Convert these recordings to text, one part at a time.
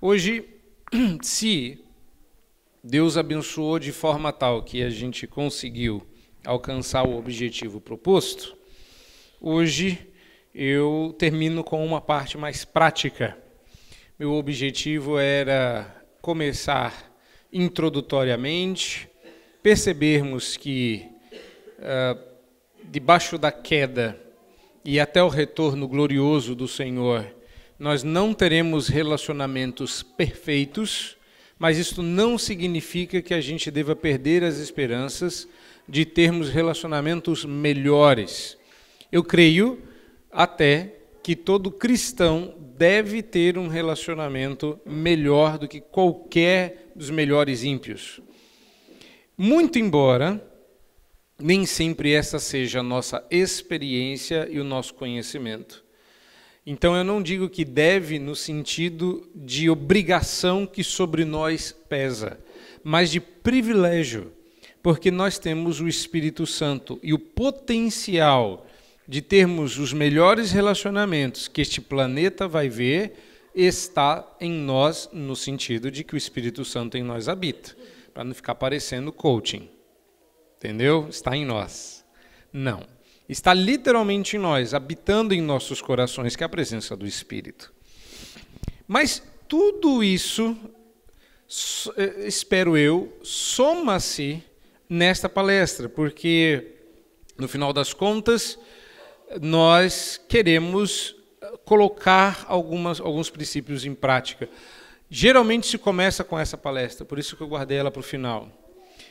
Hoje, se Deus abençoou de forma tal que a gente conseguiu alcançar o objetivo proposto, hoje eu termino com uma parte mais prática. Meu objetivo era começar introdutoriamente, percebermos que uh, debaixo da queda e até o retorno glorioso do Senhor, nós não teremos relacionamentos perfeitos, mas isto não significa que a gente deva perder as esperanças de termos relacionamentos melhores. Eu creio até que todo cristão deve ter um relacionamento melhor do que qualquer dos melhores ímpios. Muito embora nem sempre essa seja a nossa experiência e o nosso conhecimento. Então eu não digo que deve no sentido de obrigação que sobre nós pesa, mas de privilégio, porque nós temos o Espírito Santo e o potencial de termos os melhores relacionamentos que este planeta vai ver está em nós no sentido de que o Espírito Santo em nós habita, para não ficar parecendo coaching. Entendeu? Está em nós. Não. Está literalmente em nós, habitando em nossos corações, que é a presença do Espírito. Mas tudo isso, eh, espero eu, soma-se nesta palestra, porque, no final das contas, nós queremos colocar algumas, alguns princípios em prática. Geralmente se começa com essa palestra, por isso que eu guardei ela para o final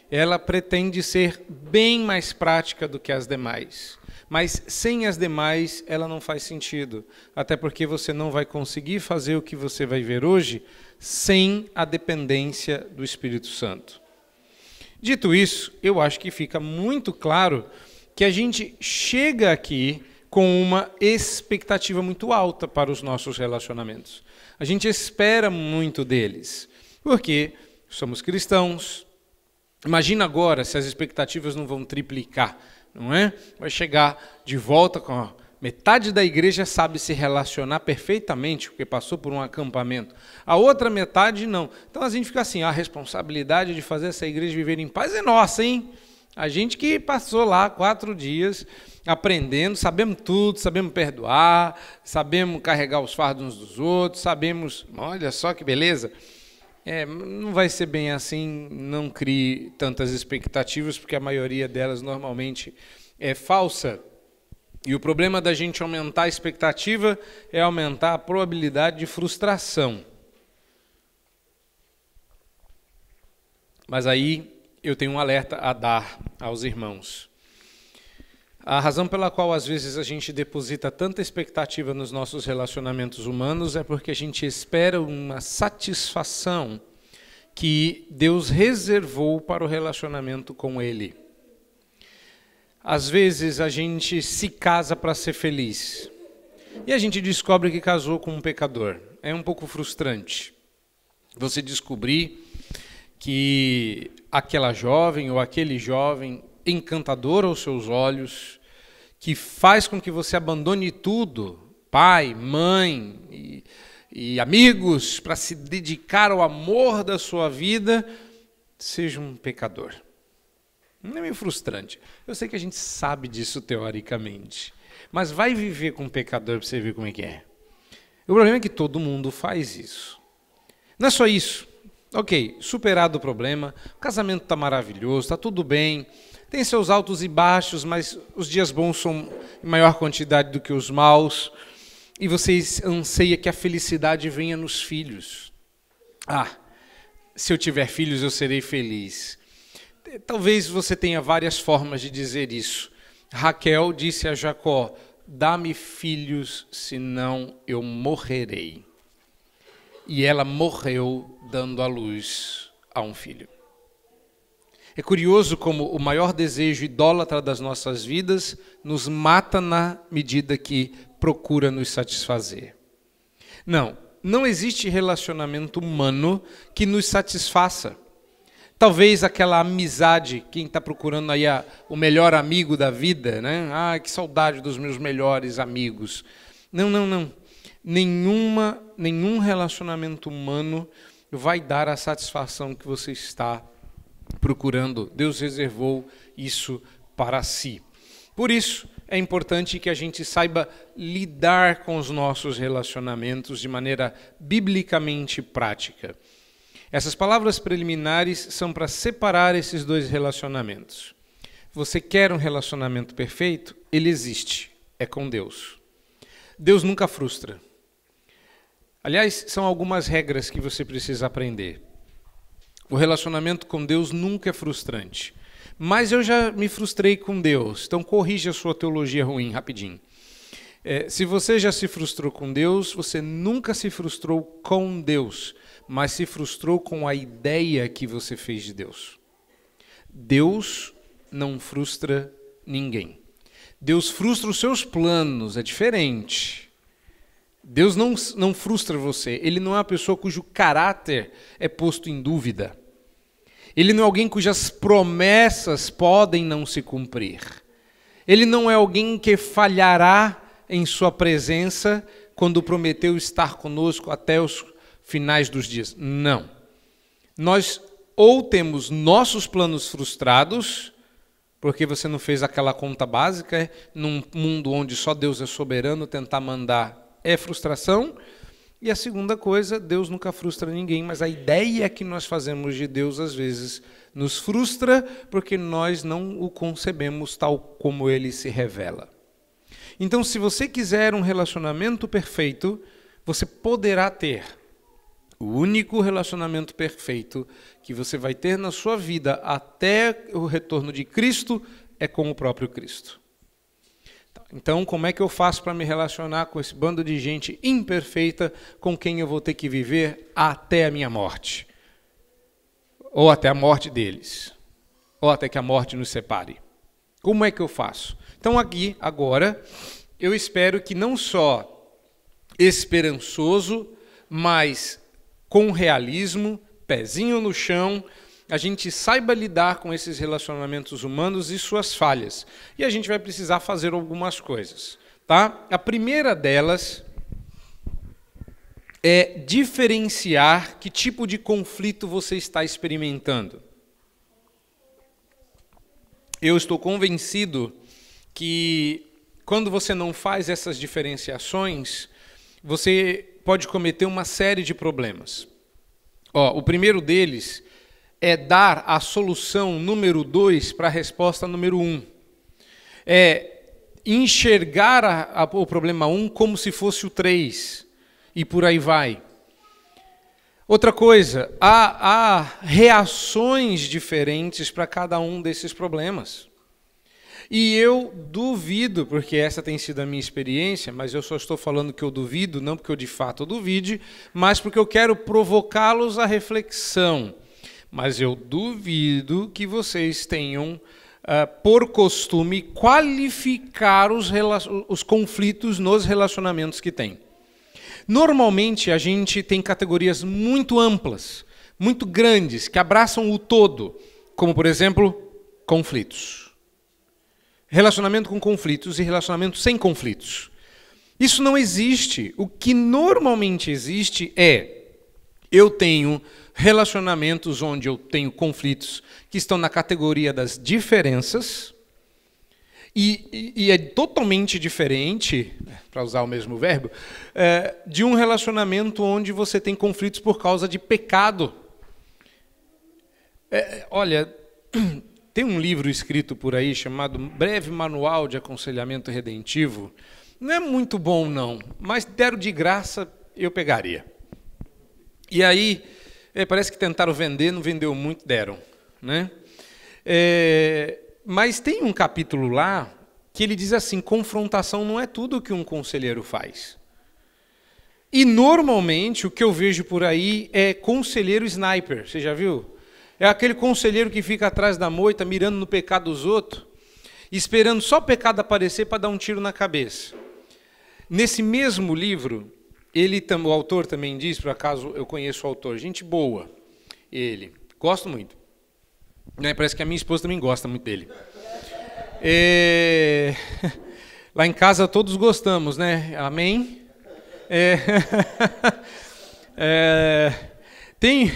ela pretende ser bem mais prática do que as demais. Mas sem as demais, ela não faz sentido. Até porque você não vai conseguir fazer o que você vai ver hoje sem a dependência do Espírito Santo. Dito isso, eu acho que fica muito claro que a gente chega aqui com uma expectativa muito alta para os nossos relacionamentos. A gente espera muito deles, porque somos cristãos, Imagina agora se as expectativas não vão triplicar, não é? Vai chegar de volta com a metade da igreja sabe se relacionar perfeitamente, porque passou por um acampamento. A outra metade não. Então a gente fica assim, a responsabilidade de fazer essa igreja viver em paz é nossa, hein? A gente que passou lá quatro dias aprendendo, sabemos tudo, sabemos perdoar, sabemos carregar os fardos uns dos outros, sabemos, olha só que beleza. É, não vai ser bem assim, não crie tantas expectativas, porque a maioria delas normalmente é falsa. E o problema da gente aumentar a expectativa é aumentar a probabilidade de frustração. Mas aí eu tenho um alerta a dar aos irmãos. A razão pela qual às vezes a gente deposita tanta expectativa nos nossos relacionamentos humanos é porque a gente espera uma satisfação que Deus reservou para o relacionamento com Ele. Às vezes a gente se casa para ser feliz e a gente descobre que casou com um pecador. É um pouco frustrante. Você descobrir que aquela jovem ou aquele jovem encantador aos seus olhos, que faz com que você abandone tudo, pai, mãe e, e amigos, para se dedicar ao amor da sua vida, seja um pecador. Não é meio frustrante. Eu sei que a gente sabe disso teoricamente, mas vai viver com um pecador para você ver como é que é. O problema é que todo mundo faz isso. Não é só isso. Ok, superado o problema, o casamento está maravilhoso, está tudo bem, tem seus altos e baixos, mas os dias bons são em maior quantidade do que os maus. E vocês anseiam que a felicidade venha nos filhos. Ah, se eu tiver filhos, eu serei feliz. Talvez você tenha várias formas de dizer isso. Raquel disse a Jacó: Dá-me filhos, senão eu morrerei. E ela morreu dando à luz a um filho. É curioso como o maior desejo idólatra das nossas vidas nos mata na medida que procura nos satisfazer. Não, não existe relacionamento humano que nos satisfaça. Talvez aquela amizade, quem está procurando aí a, o melhor amigo da vida, né? Ah, que saudade dos meus melhores amigos. Não, não, não. nenhuma, nenhum relacionamento humano vai dar a satisfação que você está. Deus reservou isso para si. Por isso, é importante que a gente saiba lidar com os nossos relacionamentos de maneira biblicamente prática. Essas palavras preliminares são para separar esses dois relacionamentos. Você quer um relacionamento perfeito? Ele existe, é com Deus. Deus nunca frustra. Aliás, são algumas regras que você precisa aprender. O relacionamento com Deus nunca é frustrante. Mas eu já me frustrei com Deus, então corrija a sua teologia ruim rapidinho. É, se você já se frustrou com Deus, você nunca se frustrou com Deus, mas se frustrou com a ideia que você fez de Deus. Deus não frustra ninguém. Deus frustra os seus planos, é diferente. Deus não, não frustra você. Ele não é uma pessoa cujo caráter é posto em dúvida. Ele não é alguém cujas promessas podem não se cumprir. Ele não é alguém que falhará em sua presença quando prometeu estar conosco até os finais dos dias. Não. Nós ou temos nossos planos frustrados, porque você não fez aquela conta básica, num mundo onde só Deus é soberano, tentar mandar é frustração, e a segunda coisa, Deus nunca frustra ninguém, mas a ideia que nós fazemos de Deus às vezes nos frustra porque nós não o concebemos tal como ele se revela. Então, se você quiser um relacionamento perfeito, você poderá ter o único relacionamento perfeito que você vai ter na sua vida até o retorno de Cristo é com o próprio Cristo. Então, como é que eu faço para me relacionar com esse bando de gente imperfeita com quem eu vou ter que viver até a minha morte? Ou até a morte deles? Ou até que a morte nos separe? Como é que eu faço? Então, aqui, agora, eu espero que não só esperançoso, mas com realismo, pezinho no chão, a gente saiba lidar com esses relacionamentos humanos e suas falhas. E a gente vai precisar fazer algumas coisas. Tá? A primeira delas é diferenciar que tipo de conflito você está experimentando. Eu estou convencido que quando você não faz essas diferenciações, você pode cometer uma série de problemas. Ó, o primeiro deles é dar a solução número dois para a resposta número um. É enxergar a, a, o problema um como se fosse o três e por aí vai. Outra coisa, há, há reações diferentes para cada um desses problemas. E eu duvido, porque essa tem sido a minha experiência, mas eu só estou falando que eu duvido, não porque eu de fato duvide, mas porque eu quero provocá-los à reflexão mas eu duvido que vocês tenham, uh, por costume, qualificar os, os conflitos nos relacionamentos que têm. Normalmente, a gente tem categorias muito amplas, muito grandes, que abraçam o todo, como, por exemplo, conflitos. Relacionamento com conflitos e relacionamento sem conflitos. Isso não existe. O que normalmente existe é eu tenho relacionamentos onde eu tenho conflitos que estão na categoria das diferenças, e, e, é totalmente diferente, para usar o mesmo verbo, é, de um relacionamento onde você tem conflitos por causa de pecado. É, olha, tem um livro escrito por aí chamado Breve Manual de Aconselhamento Redentivo. Não é muito bom, não, mas deram de graça, eu pegaria. E aí, é, parece que tentaram vender, não vendeu muito, deram. Né? É, mas tem um capítulo lá que ele diz assim: confrontação não é tudo que um conselheiro faz. E normalmente o que eu vejo por aí é conselheiro sniper. Você já viu? É aquele conselheiro que fica atrás da moita, mirando no pecado dos outros, esperando só o pecado aparecer para dar um tiro na cabeça. Nesse mesmo livro, ele, o autor também diz, por acaso eu conheço o autor, gente boa, ele, gosto muito. Né, parece que a minha esposa também gosta muito dele. É... Lá em casa todos gostamos, né? Amém? É, é, tem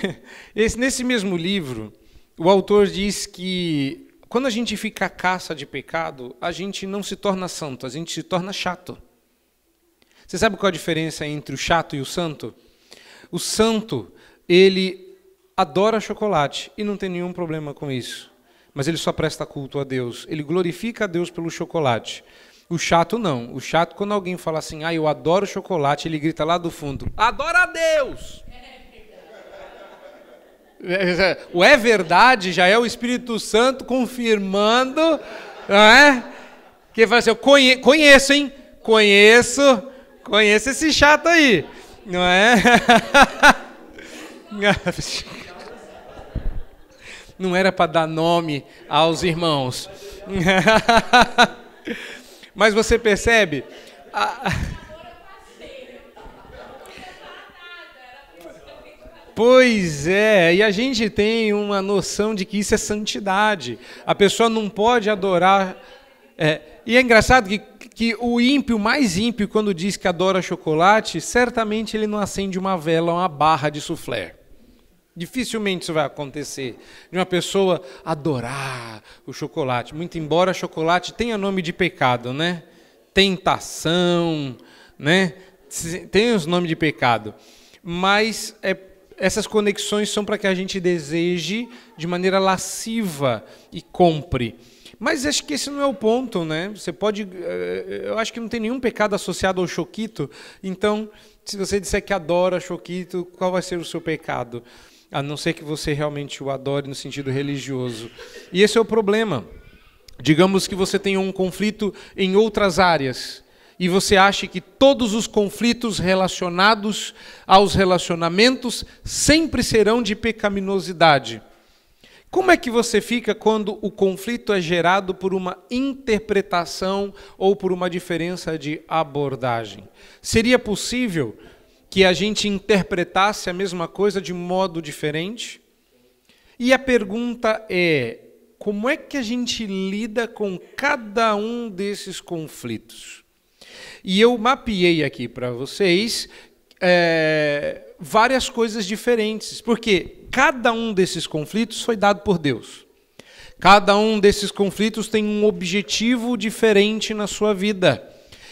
esse, nesse mesmo livro, o autor diz que quando a gente fica à caça de pecado, a gente não se torna santo, a gente se torna chato. Você sabe qual a diferença entre o chato e o santo? O santo, ele adora chocolate e não tem nenhum problema com isso. Mas ele só presta culto a Deus. Ele glorifica a Deus pelo chocolate. O chato não. O chato, quando alguém fala assim, ah, eu adoro chocolate, ele grita lá do fundo, adora a Deus! O é verdade já é o Espírito Santo confirmando, não é? Que fala assim, eu conhe conheço, hein? Conheço, conheço esse chato aí, não é? Não era para dar nome aos irmãos. Mas você percebe? A... Pois é, e a gente tem uma noção de que isso é santidade. A pessoa não pode adorar. É, e é engraçado que, que o ímpio, mais ímpio, quando diz que adora chocolate, certamente ele não acende uma vela, uma barra de soufflé. Dificilmente isso vai acontecer. De uma pessoa adorar o chocolate. Muito embora chocolate tenha nome de pecado, né? Tentação, né? Tem os nomes de pecado. Mas é, essas conexões são para que a gente deseje de maneira lasciva e compre. Mas acho que esse não é o ponto, né? Você pode. Eh, eu acho que não tem nenhum pecado associado ao choquito. Então, se você disser que adora choquito, qual vai ser o seu pecado? a não ser que você realmente o adore no sentido religioso. E esse é o problema. Digamos que você tenha um conflito em outras áreas e você acha que todos os conflitos relacionados aos relacionamentos sempre serão de pecaminosidade. Como é que você fica quando o conflito é gerado por uma interpretação ou por uma diferença de abordagem? Seria possível que a gente interpretasse a mesma coisa de modo diferente? E a pergunta é: como é que a gente lida com cada um desses conflitos? E eu mapeei aqui para vocês é, várias coisas diferentes, porque cada um desses conflitos foi dado por Deus. Cada um desses conflitos tem um objetivo diferente na sua vida.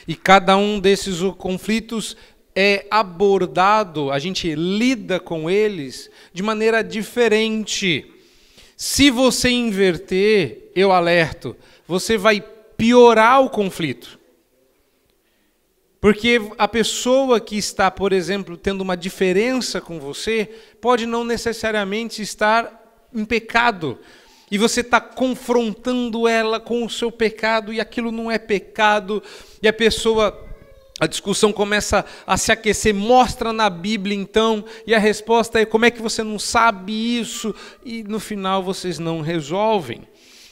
E cada um desses conflitos é abordado, a gente lida com eles de maneira diferente. Se você inverter, eu alerto, você vai piorar o conflito. Porque a pessoa que está, por exemplo, tendo uma diferença com você, pode não necessariamente estar em pecado. E você está confrontando ela com o seu pecado, e aquilo não é pecado, e a pessoa a discussão começa a se aquecer, mostra na Bíblia então, e a resposta é: como é que você não sabe isso? E no final vocês não resolvem.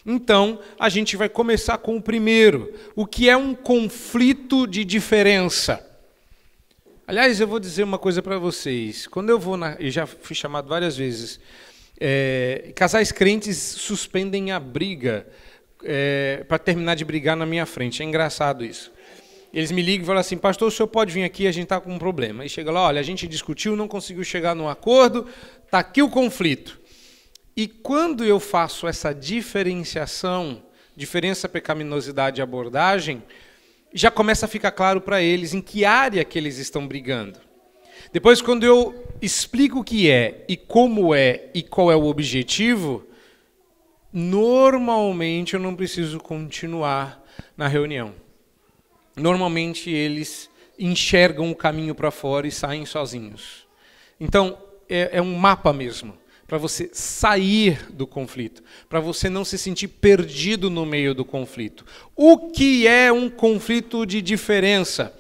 Então, a gente vai começar com o primeiro, o que é um conflito de diferença. Aliás, eu vou dizer uma coisa para vocês. Quando eu vou na. E já fui chamado várias vezes. É, casais crentes suspendem a briga é, para terminar de brigar na minha frente. É engraçado isso. Eles me ligam e falam assim, pastor, o senhor pode vir aqui, a gente está com um problema. E chega lá, olha, a gente discutiu, não conseguiu chegar num acordo, está aqui o conflito. E quando eu faço essa diferenciação, diferença pecaminosidade e abordagem, já começa a ficar claro para eles em que área que eles estão brigando. Depois, quando eu explico o que é e como é e qual é o objetivo, normalmente eu não preciso continuar na reunião normalmente eles enxergam o caminho para fora e saem sozinhos. Então, é, é um mapa mesmo para você sair do conflito, para você não se sentir perdido no meio do conflito. O que é um conflito de diferença?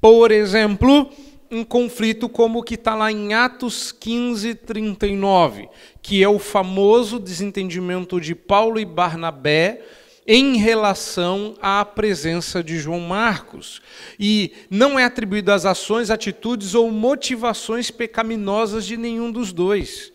Por exemplo, um conflito como o que está lá em Atos 15, 39, que é o famoso desentendimento de Paulo e Barnabé em relação à presença de João Marcos. E não é atribuído às ações, atitudes ou motivações pecaminosas de nenhum dos dois.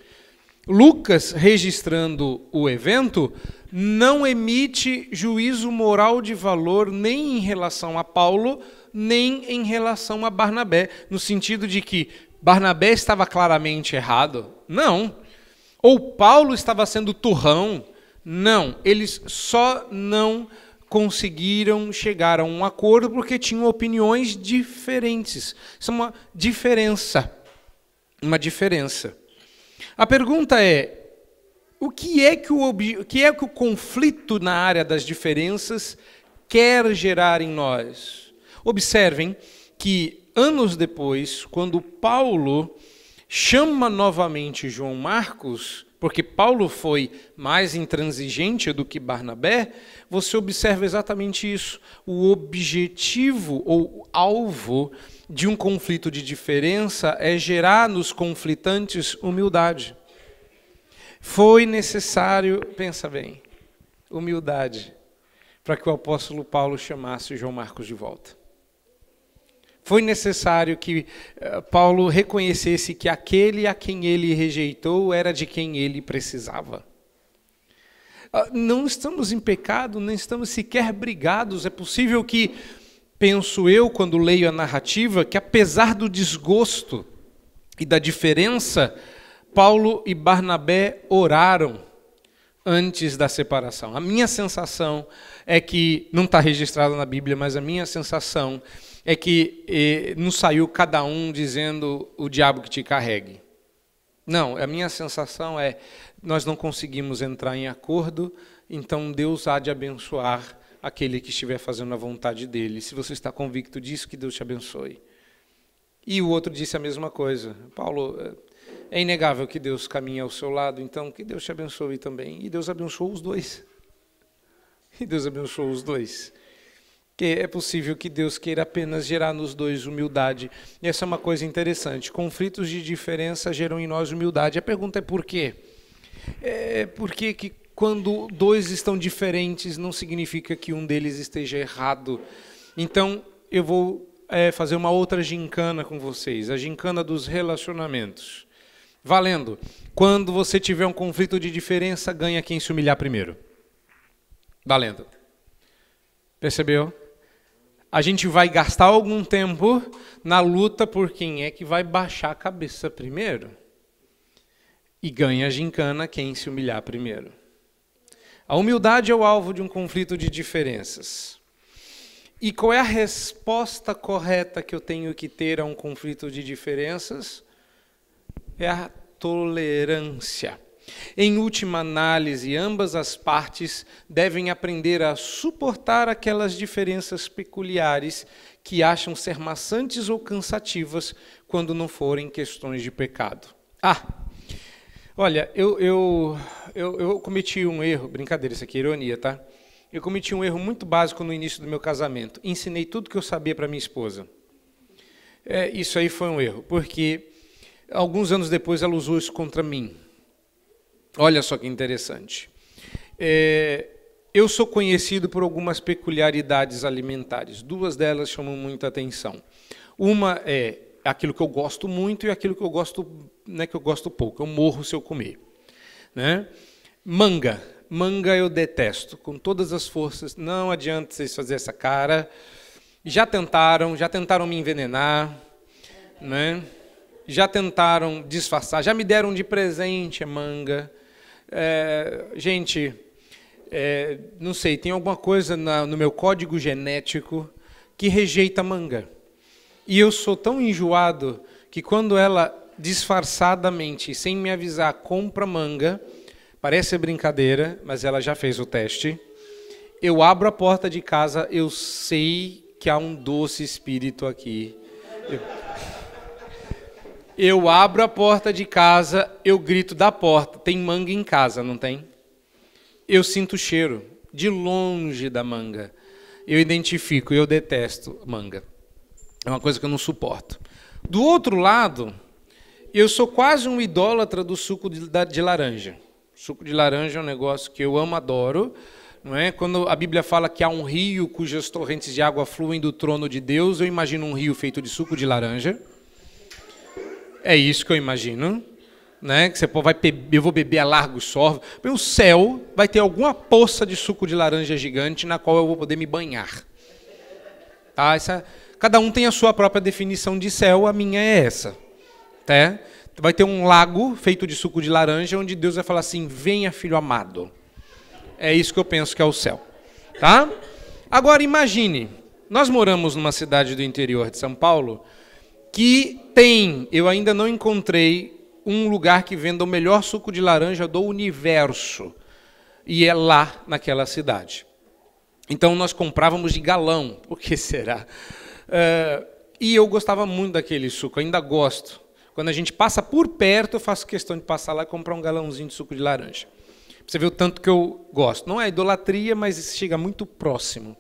Lucas, registrando o evento, não emite juízo moral de valor nem em relação a Paulo, nem em relação a Barnabé, no sentido de que Barnabé estava claramente errado? Não. Ou Paulo estava sendo turrão? Não. Eles só não conseguiram chegar a um acordo porque tinham opiniões diferentes. Isso é uma diferença. Uma diferença. A pergunta é: o que é que o, o que é que o conflito na área das diferenças quer gerar em nós? Observem que anos depois, quando Paulo chama novamente João Marcos, porque Paulo foi mais intransigente do que Barnabé, você observa exatamente isso. O objetivo ou alvo de um conflito de diferença é gerar nos conflitantes humildade. Foi necessário, pensa bem, humildade, para que o apóstolo Paulo chamasse João Marcos de volta. Foi necessário que uh, Paulo reconhecesse que aquele a quem ele rejeitou era de quem ele precisava. Uh, não estamos em pecado, nem estamos sequer brigados. É possível que, penso eu, quando leio a narrativa, que apesar do desgosto e da diferença, Paulo e Barnabé oraram antes da separação. A minha sensação é que, não está registrado na Bíblia, mas a minha sensação é que eh, não saiu cada um dizendo o diabo que te carregue. Não, a minha sensação é nós não conseguimos entrar em acordo, então Deus há de abençoar aquele que estiver fazendo a vontade dele. Se você está convicto disso, que Deus te abençoe. E o outro disse a mesma coisa. Paulo, é inegável que Deus caminha ao seu lado, então que Deus te abençoe também. E Deus abençoou os dois. E Deus abençoou os dois que é possível que Deus queira apenas gerar nos dois humildade. E essa é uma coisa interessante. Conflitos de diferença geram em nós humildade. A pergunta é por quê? É porque que quando dois estão diferentes não significa que um deles esteja errado. Então eu vou é, fazer uma outra gincana com vocês, a gincana dos relacionamentos. Valendo. Quando você tiver um conflito de diferença, ganha quem se humilhar primeiro. Valendo. Percebeu? a gente vai gastar algum tempo na luta por quem é que vai baixar a cabeça primeiro. E ganha a gincana quem se humilhar primeiro. A humildade é o alvo de um conflito de diferenças. E qual é a resposta correta que eu tenho que ter a um conflito de diferenças? É a tolerância. Em última análise, ambas as partes devem aprender a suportar aquelas diferenças peculiares que acham ser maçantes ou cansativas quando não forem questões de pecado. Ah, olha, eu, eu, eu, eu cometi um erro, brincadeira, isso aqui é ironia, tá? Eu cometi um erro muito básico no início do meu casamento. Ensinei tudo que eu sabia para minha esposa. É, isso aí foi um erro, porque alguns anos depois ela usou isso contra mim. Olha só que interessante. É, eu sou conhecido por algumas peculiaridades alimentares. Duas delas chamam muita atenção. Uma é aquilo que eu gosto muito e aquilo que eu gosto, né, que eu gosto pouco. Eu morro se eu comer. Né? Manga. Manga eu detesto com todas as forças. Não adianta vocês fazer essa cara. Já tentaram, já tentaram me envenenar, né? Já tentaram disfarçar, já me deram de presente a manga. É, gente, é, não sei, tem alguma coisa na, no meu código genético que rejeita manga. E eu sou tão enjoado que quando ela disfarçadamente, sem me avisar, compra manga, parece brincadeira, mas ela já fez o teste. Eu abro a porta de casa, eu sei que há um doce espírito aqui. Eu... Eu abro a porta de casa, eu grito da porta: tem manga em casa, não tem? Eu sinto o cheiro de longe da manga. Eu identifico, eu detesto manga. É uma coisa que eu não suporto. Do outro lado, eu sou quase um idólatra do suco de, de laranja. suco de laranja é um negócio que eu amo, adoro. Não é? Quando a Bíblia fala que há um rio cujas torrentes de água fluem do trono de Deus, eu imagino um rio feito de suco de laranja. É isso que eu imagino. né? Que você vai beber, eu vou beber a largo sorvo. O céu vai ter alguma poça de suco de laranja gigante na qual eu vou poder me banhar. Tá? Essa, cada um tem a sua própria definição de céu, a minha é essa. Tá? Vai ter um lago feito de suco de laranja, onde Deus vai falar assim: venha, filho amado. É isso que eu penso que é o céu. Tá? Agora imagine, nós moramos numa cidade do interior de São Paulo que tem, eu ainda não encontrei um lugar que venda o melhor suco de laranja do universo. E é lá naquela cidade. Então nós comprávamos de galão, por que será? Uh, e eu gostava muito daquele suco, ainda gosto. Quando a gente passa por perto, eu faço questão de passar lá e comprar um galãozinho de suco de laranja. Você vê o tanto que eu gosto. Não é idolatria, mas chega muito próximo.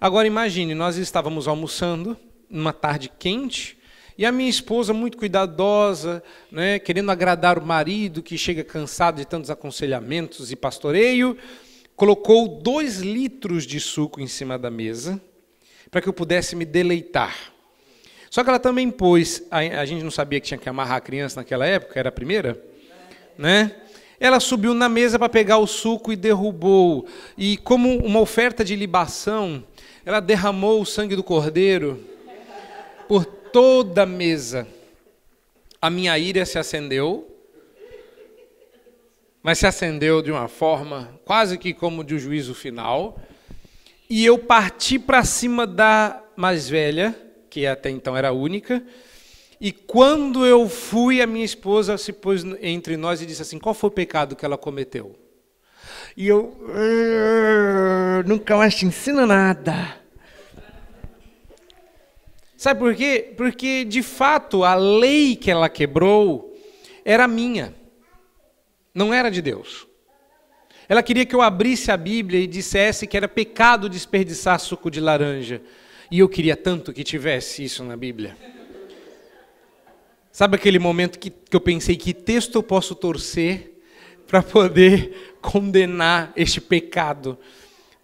Agora imagine, nós estávamos almoçando numa tarde quente e a minha esposa muito cuidadosa, né, querendo agradar o marido que chega cansado de tantos aconselhamentos e pastoreio, colocou dois litros de suco em cima da mesa para que eu pudesse me deleitar. Só que ela também pôs, a, a gente não sabia que tinha que amarrar a criança naquela época, era a primeira, né? Ela subiu na mesa para pegar o suco e derrubou. E como uma oferta de libação, ela derramou o sangue do cordeiro por toda a mesa. A minha ira se acendeu, mas se acendeu de uma forma quase que como de um juízo final. E eu parti para cima da mais velha, que até então era única, e quando eu fui, a minha esposa se pôs entre nós e disse assim: qual foi o pecado que ela cometeu? E eu nunca mais te ensino nada. Sabe por quê? Porque, de fato, a lei que ela quebrou era minha, não era de Deus. Ela queria que eu abrisse a Bíblia e dissesse que era pecado desperdiçar suco de laranja. E eu queria tanto que tivesse isso na Bíblia. Sabe aquele momento que, que eu pensei que texto eu posso torcer para poder condenar este pecado?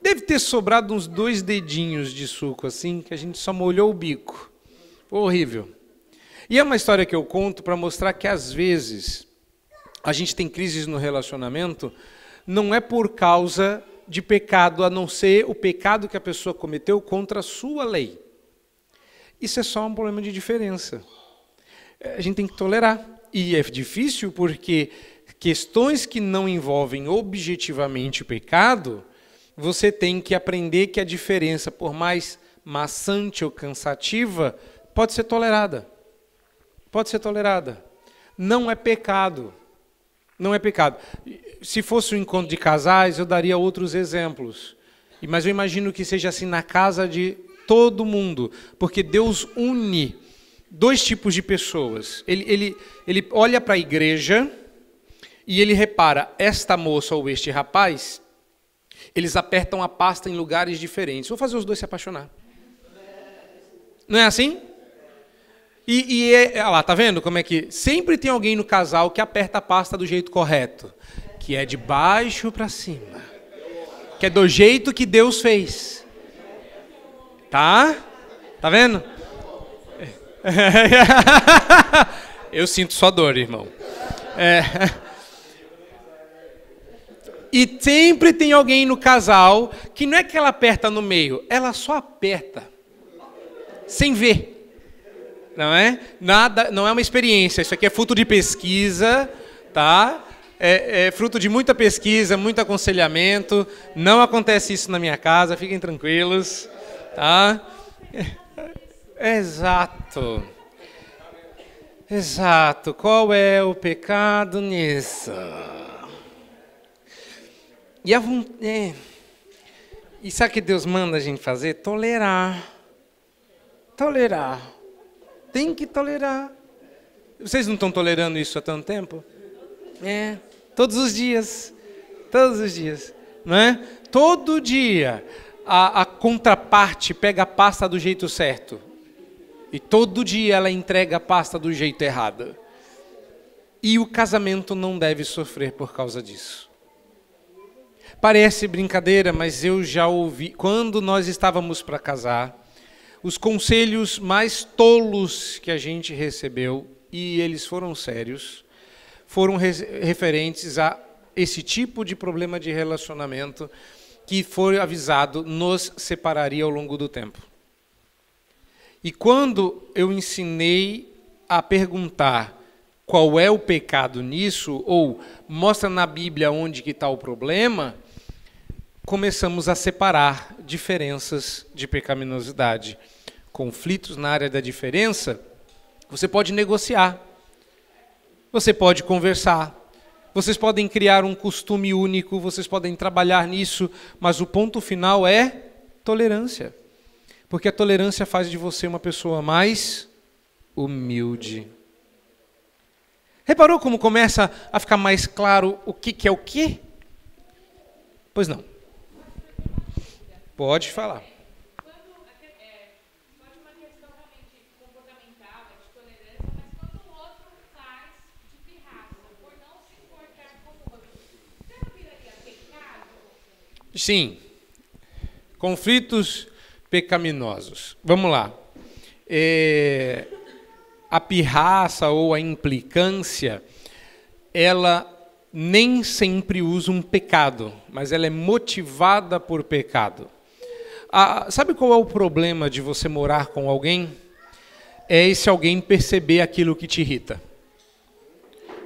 Deve ter sobrado uns dois dedinhos de suco assim, que a gente só molhou o bico. Foi horrível. E é uma história que eu conto para mostrar que às vezes a gente tem crises no relacionamento, não é por causa de pecado, a não ser o pecado que a pessoa cometeu contra a sua lei. Isso é só um problema de diferença. É, a gente tem que tolerar. E é difícil porque questões que não envolvem objetivamente o pecado, você tem que aprender que a diferença, por mais maçante ou cansativa, pode ser tolerada. Pode ser tolerada. Não é pecado. Não é pecado. Se fosse um encontro de casais, eu daria outros exemplos. Mas eu imagino que seja assim na casa de todo mundo, porque Deus une dois tipos de pessoas. Ele, ele, ele olha para a igreja e ele repara: esta moça ou este rapaz, eles apertam a pasta em lugares diferentes. Vou fazer os dois se apaixonar. Não é assim? E, e é, lá, tá vendo como é que sempre tem alguém no casal que aperta a pasta do jeito correto, que é de baixo para cima, que é do jeito que Deus fez. Tá? Tá vendo? Eu sinto sua dor, irmão. É. E sempre tem alguém no casal que não é que ela aperta no meio, ela só aperta, sem ver. Não é? Nada, não é uma experiência. Isso aqui é fruto de pesquisa, tá? É, é, fruto de muita pesquisa, muito aconselhamento. Não acontece isso na minha casa, fiquem tranquilos, tá? Exato. Exato. Qual é o pecado nisso? E, a, é, e sabe o que Deus manda a gente fazer? Tolerar. Tolerar. Tem que tolerar. Vocês não estão tolerando isso há tanto tempo? É. Todos os dias. Todos os dias. Não é? Todo dia a, a contraparte pega a pasta do jeito certo. E todo dia ela entrega a pasta do jeito errado. E o casamento não deve sofrer por causa disso. Parece brincadeira, mas eu já ouvi, quando nós estávamos para casar, os conselhos mais tolos que a gente recebeu, e eles foram sérios, foram referentes a esse tipo de problema de relacionamento que foi avisado nos separaria ao longo do tempo. E quando eu ensinei a perguntar qual é o pecado nisso, ou mostra na Bíblia onde que está o problema, começamos a separar diferenças de pecaminosidade. Conflitos na área da diferença, você pode negociar, você pode conversar, vocês podem criar um costume único, vocês podem trabalhar nisso, mas o ponto final é tolerância. Porque a tolerância faz de você uma pessoa mais humilde. Reparou como começa a ficar mais claro o que, que é o que? Pois não. Pode falar. Sim. Conflitos pecaminosos. Vamos lá. É, a pirraça ou a implicância, ela nem sempre usa um pecado, mas ela é motivada por pecado. Ah, sabe qual é o problema de você morar com alguém? É esse alguém perceber aquilo que te irrita.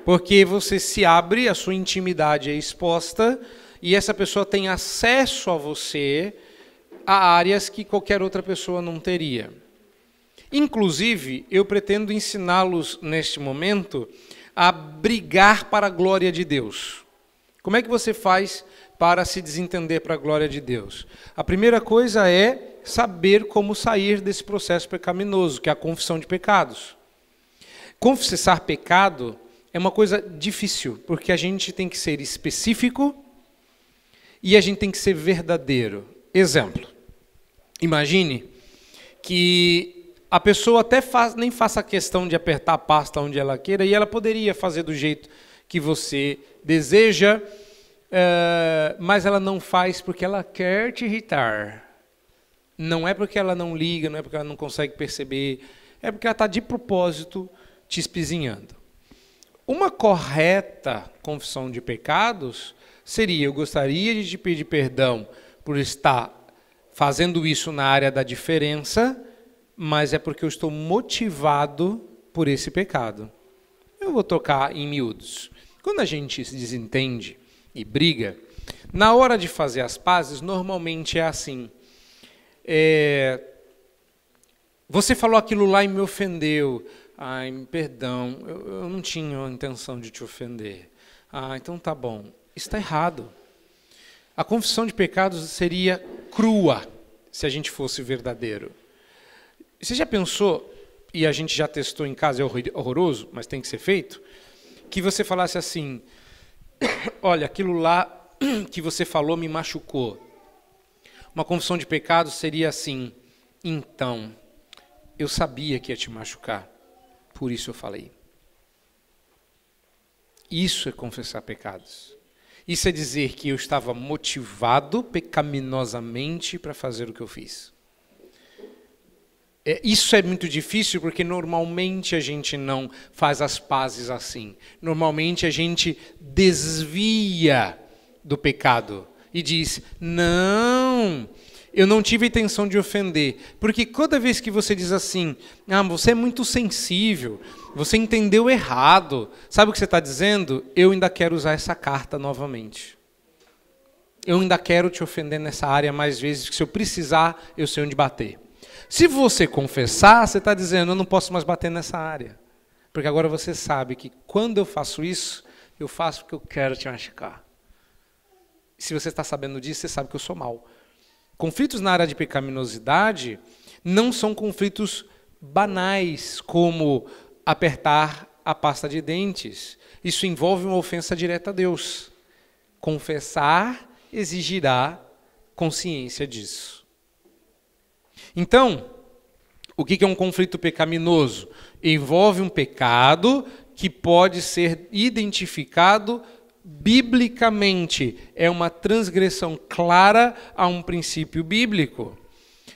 Porque você se abre, a sua intimidade é exposta e essa pessoa tem acesso a você a áreas que qualquer outra pessoa não teria. Inclusive, eu pretendo ensiná-los neste momento a brigar para a glória de Deus. Como é que você faz para se desentender para a glória de Deus? A primeira coisa é saber como sair desse processo pecaminoso, que é a confissão de pecados. Confessar pecado é uma coisa difícil, porque a gente tem que ser específico e a gente tem que ser verdadeiro. Exemplo: imagine que a pessoa até faz, nem faça questão de apertar a pasta onde ela queira e ela poderia fazer do jeito que você deseja, é, mas ela não faz porque ela quer te irritar. Não é porque ela não liga, não é porque ela não consegue perceber, é porque ela está de propósito te espizinhando. Uma correta confissão de pecados seria: eu gostaria de te pedir perdão por estar fazendo isso na área da diferença, mas é porque eu estou motivado por esse pecado. Eu vou tocar em miúdos. Quando a gente se desentende e briga, na hora de fazer as pazes, normalmente é assim. É, você falou aquilo lá e me ofendeu. Ai, perdão, eu, eu não tinha a intenção de te ofender. Ah, então tá bom está errado. A confissão de pecados seria crua se a gente fosse verdadeiro. Você já pensou, e a gente já testou em casa, é horroroso, mas tem que ser feito, que você falasse assim: olha, aquilo lá que você falou me machucou. Uma confissão de pecados seria assim: então, eu sabia que ia te machucar, por isso eu falei. Isso é confessar pecados. Isso é dizer que eu estava motivado pecaminosamente para fazer o que eu fiz. É, isso é muito difícil porque normalmente a gente não faz as pazes assim. Normalmente a gente desvia do pecado e diz: não, eu não tive intenção de ofender. Porque toda vez que você diz assim, ah, você é muito sensível, você entendeu errado, sabe o que você está dizendo? Eu ainda quero usar essa carta novamente. Eu ainda quero te ofender nessa área mais vezes, que se eu precisar, eu sei onde bater. Se você confessar, você está dizendo, eu não posso mais bater nessa área. Porque agora você sabe que quando eu faço isso, eu faço porque eu quero te machucar. Se você está sabendo disso, você sabe que eu sou mal. Conflitos na área de pecaminosidade não são conflitos banais, como apertar a pasta de dentes. Isso envolve uma ofensa direta a Deus. Confessar exigirá consciência disso. Então, o que é um conflito pecaminoso? Envolve um pecado que pode ser identificado biblicamente é uma transgressão clara a um princípio bíblico.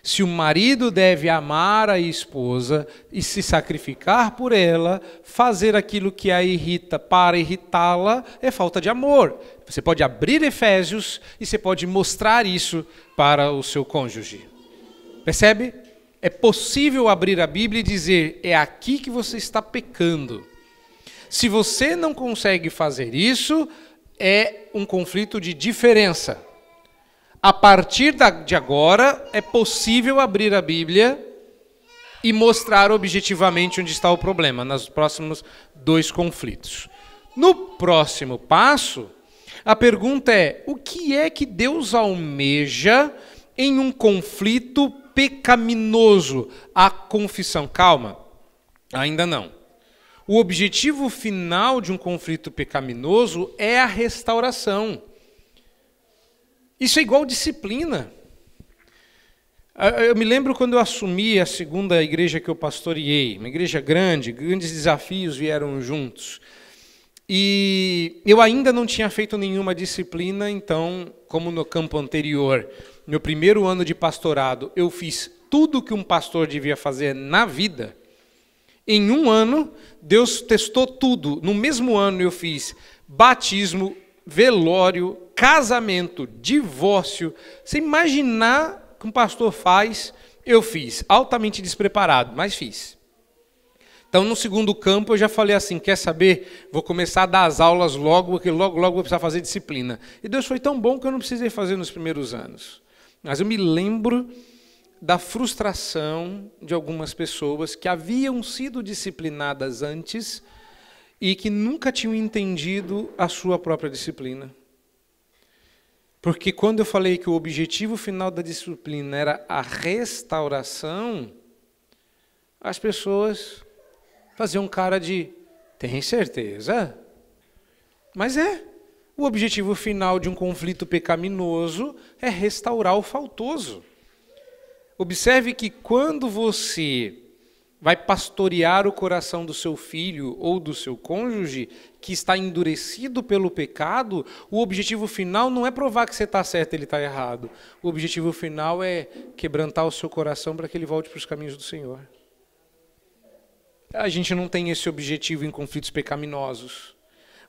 Se o marido deve amar a esposa e se sacrificar por ela, fazer aquilo que a irrita para irritá-la é falta de amor. Você pode abrir Efésios e você pode mostrar isso para o seu cônjuge. Percebe? É possível abrir a Bíblia e dizer: é aqui que você está pecando. Se você não consegue fazer isso, é um conflito de diferença. A partir de agora, é possível abrir a Bíblia e mostrar objetivamente onde está o problema, nos próximos dois conflitos. No próximo passo, a pergunta é: o que é que Deus almeja em um conflito pecaminoso? A confissão. Calma, ainda não. O objetivo final de um conflito pecaminoso é a restauração. Isso é igual disciplina. Eu me lembro quando eu assumi a segunda igreja que eu pastoreei, uma igreja grande, grandes desafios vieram juntos. E eu ainda não tinha feito nenhuma disciplina, então, como no campo anterior, meu primeiro ano de pastorado, eu fiz tudo que um pastor devia fazer na vida. Em um ano, Deus testou tudo. No mesmo ano, eu fiz batismo, velório, casamento, divórcio. Você imaginar que um pastor faz, eu fiz. Altamente despreparado, mas fiz. Então, no segundo campo, eu já falei assim: quer saber? Vou começar a dar as aulas logo, porque logo, logo vou precisar fazer disciplina. E Deus foi tão bom que eu não precisei fazer nos primeiros anos. Mas eu me lembro da frustração de algumas pessoas que haviam sido disciplinadas antes e que nunca tinham entendido a sua própria disciplina. Porque quando eu falei que o objetivo final da disciplina era a restauração, as pessoas faziam cara de: tem certeza? Mas é. O objetivo final de um conflito pecaminoso é restaurar o faltoso. Observe que quando você vai pastorear o coração do seu filho ou do seu cônjuge que está endurecido pelo pecado, o objetivo final não é provar que você está certo e ele está errado. O objetivo final é quebrantar o seu coração para que ele volte para os caminhos do Senhor. A gente não tem esse objetivo em conflitos pecaminosos.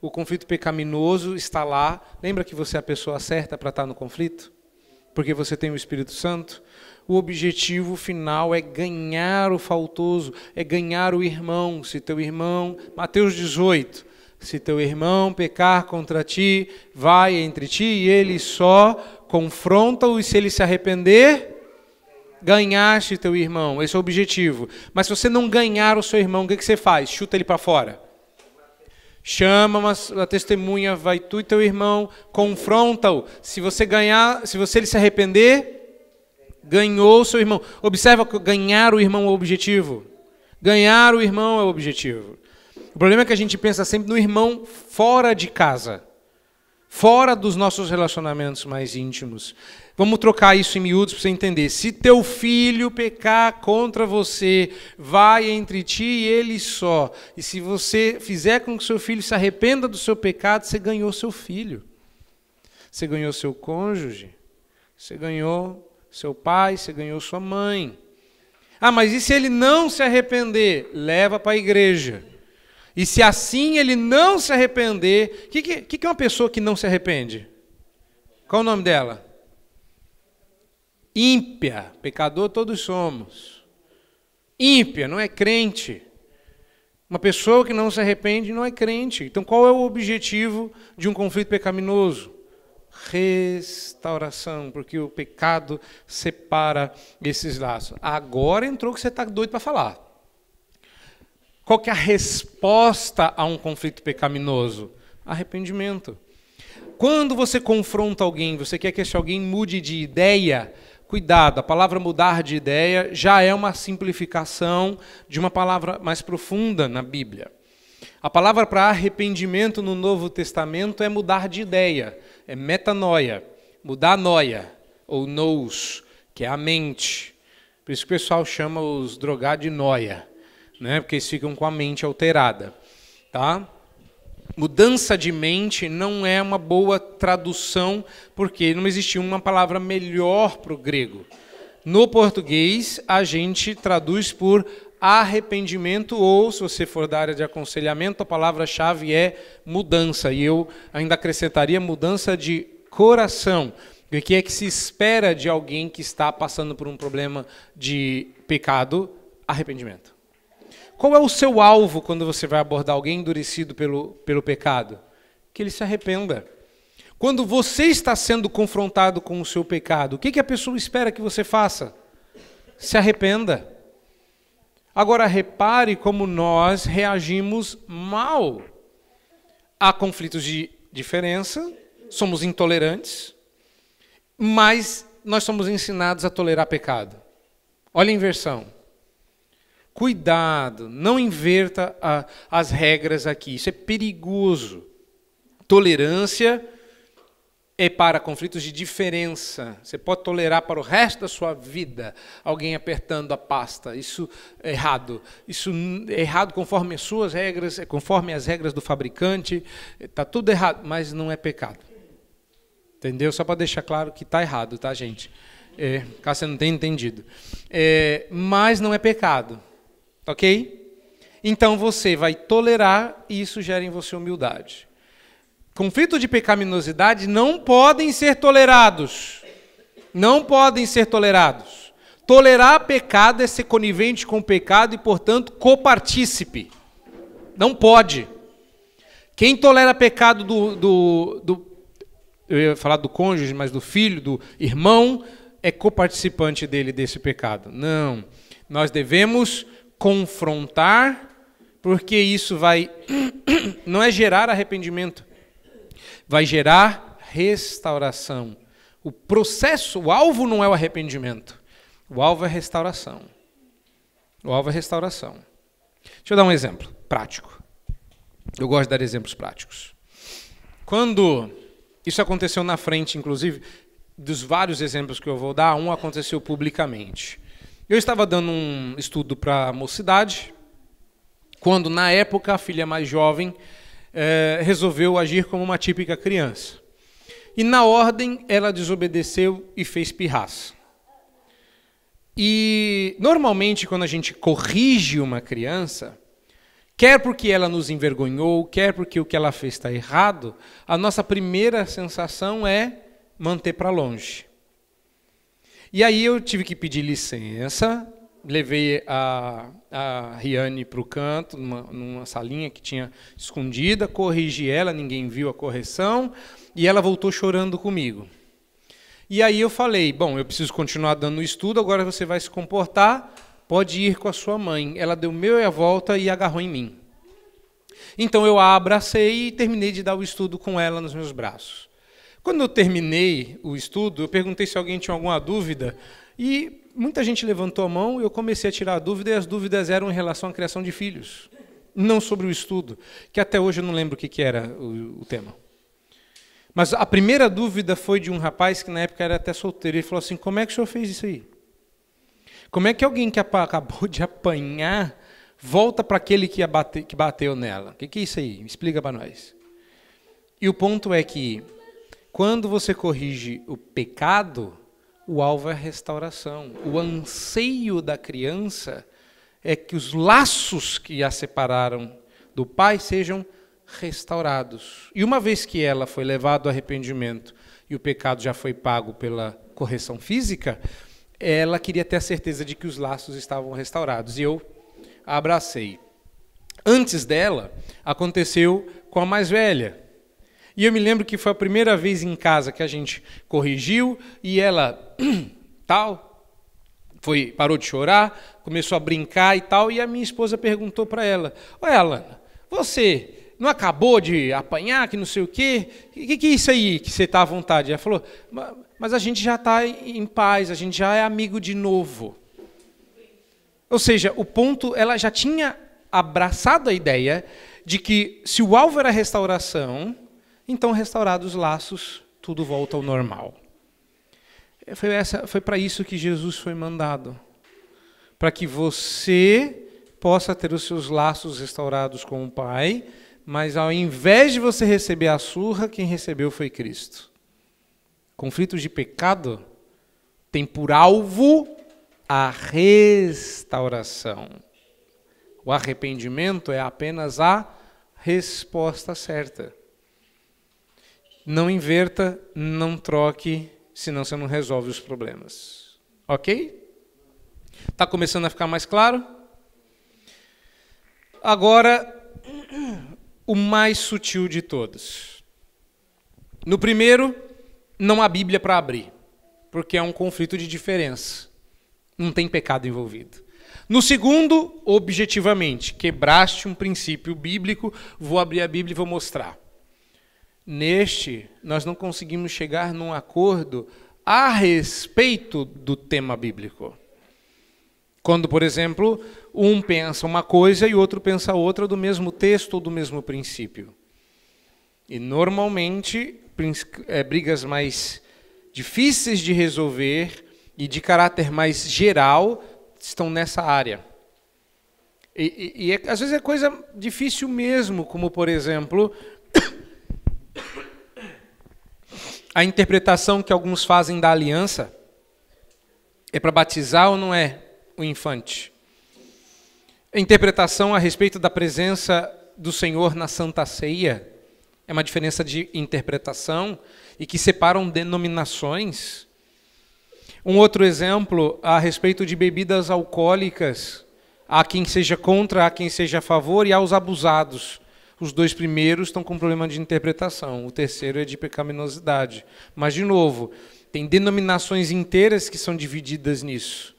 O conflito pecaminoso está lá. Lembra que você é a pessoa certa para estar no conflito? Porque você tem o Espírito Santo? o objetivo final é ganhar o faltoso, é ganhar o irmão. Se teu irmão, Mateus 18, se teu irmão pecar contra ti, vai entre ti e ele só, confronta-o e se ele se arrepender, ganhaste teu irmão. Esse é o objetivo. Mas se você não ganhar o seu irmão, o que, você faz? Chuta ele para fora. Chama uma, uma, testemunha, vai tu e teu irmão, confronta-o. Se você ganhar, se você ele se arrepender, Ganhou seu irmão. Observa que ganhar o irmão é o objetivo. Ganhar o irmão é o objetivo. O problema é que a gente pensa sempre no irmão fora de casa, fora dos nossos relacionamentos mais íntimos. Vamos trocar isso em miúdos para você entender. Se teu filho pecar contra você, vai entre ti e ele só. E se você fizer com que seu filho se arrependa do seu pecado, você ganhou seu filho. Você ganhou seu cônjuge. Você ganhou seu pai, você ganhou sua mãe. Ah, mas e se ele não se arrepender? Leva para a igreja. E se assim ele não se arrepender, o que, que, que é uma pessoa que não se arrepende? Qual o nome dela? Ímpia. Pecador todos somos. Ímpia, não é crente. Uma pessoa que não se arrepende não é crente. Então qual é o objetivo de um conflito pecaminoso? restauração, porque o pecado separa esses laços. Agora entrou que você está doido para falar. Qual que é a resposta a um conflito pecaminoso? Arrependimento. Quando você confronta alguém, você quer que esse alguém mude de ideia, cuidado, a palavra mudar de ideia já é uma simplificação de uma palavra mais profunda na Bíblia. A palavra para arrependimento no Novo Testamento é mudar de ideia é metanoia, mudar a noia, ou nous, que é a mente. Por isso que o pessoal chama os drogados de noia, né? porque eles ficam com a mente alterada. Tá? Mudança de mente não é uma boa tradução, porque não existia uma palavra melhor para o grego. No português, a gente traduz por arrependimento, ou, se você for da área de aconselhamento, a palavra-chave é mudança. E eu ainda acrescentaria mudança de coração. O que é que se espera de alguém que está passando por um problema de pecado? Arrependimento. Qual é o seu alvo quando você vai abordar alguém endurecido pelo, pelo pecado? Que ele se arrependa. Quando você está sendo confrontado com o seu pecado, o que, que a pessoa espera que você faça? Se arrependa. Agora, repare como nós reagimos mal a conflitos de diferença, somos intolerantes, mas nós somos ensinados a tolerar pecado. Olha a inversão. Cuidado, não inverta a, as regras aqui, isso é perigoso. Tolerância é para conflitos de diferença. Você pode tolerar para o resto da sua vida alguém apertando a pasta. Isso é errado. Isso é errado conforme as suas regras, é conforme as regras do fabricante. Está tudo errado, mas não é pecado. Entendeu? Só para deixar claro que está errado, tá, gente? É, caso você não tenha entendido. É, mas não é pecado. Ok? Então você vai tolerar e isso gera em você humildade. Conflitos de pecaminosidade não podem ser tolerados. Não podem ser tolerados. Tolerar pecado é ser conivente com o pecado e, portanto, copartícipe. Não pode. Quem tolera pecado do, do, do, eu ia falar do cônjuge, mas do filho, do irmão, é coparticipante dele desse pecado. Não. Nós devemos confrontar, porque isso vai não é gerar arrependimento, vai gerar restauração. O processo, o alvo não é o arrependimento. O alvo é restauração. O alvo é restauração. Deixa eu dar um exemplo prático. Eu gosto de dar exemplos práticos. Quando isso aconteceu na frente, inclusive, dos vários exemplos que eu vou dar, um aconteceu publicamente. Eu estava dando um estudo para a mocidade, quando, na época, a filha mais jovem é, resolveu agir como uma típica criança. E na ordem ela desobedeceu e fez pirraça. E normalmente quando a gente corrige uma criança, quer porque ela nos envergonhou, quer porque o que ela fez está errado, a nossa primeira sensação é manter para longe. E aí eu tive que pedir licença levei a, a Riane para o canto, numa, numa salinha que tinha escondida, corrigi ela, ninguém viu a correção, e ela voltou chorando comigo. E aí eu falei, bom, eu preciso continuar dando o estudo, agora você vai se comportar, pode ir com a sua mãe. Ela deu meia volta e agarrou em mim. Então eu a abracei e terminei de dar o estudo com ela nos meus braços. Quando eu terminei o estudo, eu perguntei se alguém tinha alguma dúvida e muita gente levantou a mão eu comecei a tirar a dúvida, e as dúvidas eram em relação à criação de filhos, não sobre o estudo, que até hoje eu não lembro o que, era o, o tema. Mas a primeira dúvida foi de um rapaz que na época era até solteiro. Ele falou assim: Como é que o senhor fez isso aí? Como é que alguém que acabou de apanhar volta para aquele que, bate, que bateu nela? O que, que é isso aí? Explica para nós. E o ponto é que, quando você corrige o pecado, o alvo é a restauração. O anseio da criança é que os laços que a separaram do pai sejam restaurados. E uma vez que ela foi levada ao arrependimento e o pecado já foi pago pela correção física, ela queria ter a certeza de que os laços estavam restaurados. E eu a abracei. Antes dela, aconteceu com a mais velha. E eu me lembro que foi a primeira vez em casa que a gente corrigiu e ela tal foi parou de chorar, começou a brincar e tal, e a minha esposa perguntou para ela: "Olha, Alana, você não acabou de apanhar, que não sei o quê? O que, que é isso aí que você está à vontade? Ela falou, mas a gente já está em paz, a gente já é amigo de novo. Ou seja, o ponto, ela já tinha abraçado a ideia de que se o alvo era restauração, então, restaurados os laços, tudo volta ao normal. Foi, foi para isso que Jesus foi mandado. Para que você possa ter os seus laços restaurados com o Pai, mas ao invés de você receber a surra, quem recebeu foi Cristo. Conflitos de pecado tem por alvo a restauração. O arrependimento é apenas a resposta certa. Não inverta, não troque, senão você não resolve os problemas. Ok? Está começando a ficar mais claro? Agora, o mais sutil de todos. No primeiro, não há Bíblia para abrir, porque é um conflito de diferença. Não tem pecado envolvido. No segundo, objetivamente, quebraste um princípio bíblico, vou abrir a Bíblia e vou mostrar. Neste, nós não conseguimos chegar num acordo a respeito do tema bíblico. Quando, por exemplo, um pensa uma coisa e outro pensa outra do mesmo texto ou do mesmo princípio. E normalmente, é, brigas mais difíceis de resolver e de caráter mais geral estão nessa área. E, e, e é, às vezes é coisa difícil mesmo, como por exemplo a interpretação que alguns fazem da aliança é para batizar ou não é o infante? A interpretação a respeito da presença do Senhor na Santa Ceia é uma diferença de interpretação e que separam denominações. Um outro exemplo a respeito de bebidas alcoólicas, há quem seja contra, há quem seja a favor e há os abusados. Os dois primeiros estão com problema de interpretação, o terceiro é de pecaminosidade. Mas, de novo, tem denominações inteiras que são divididas nisso,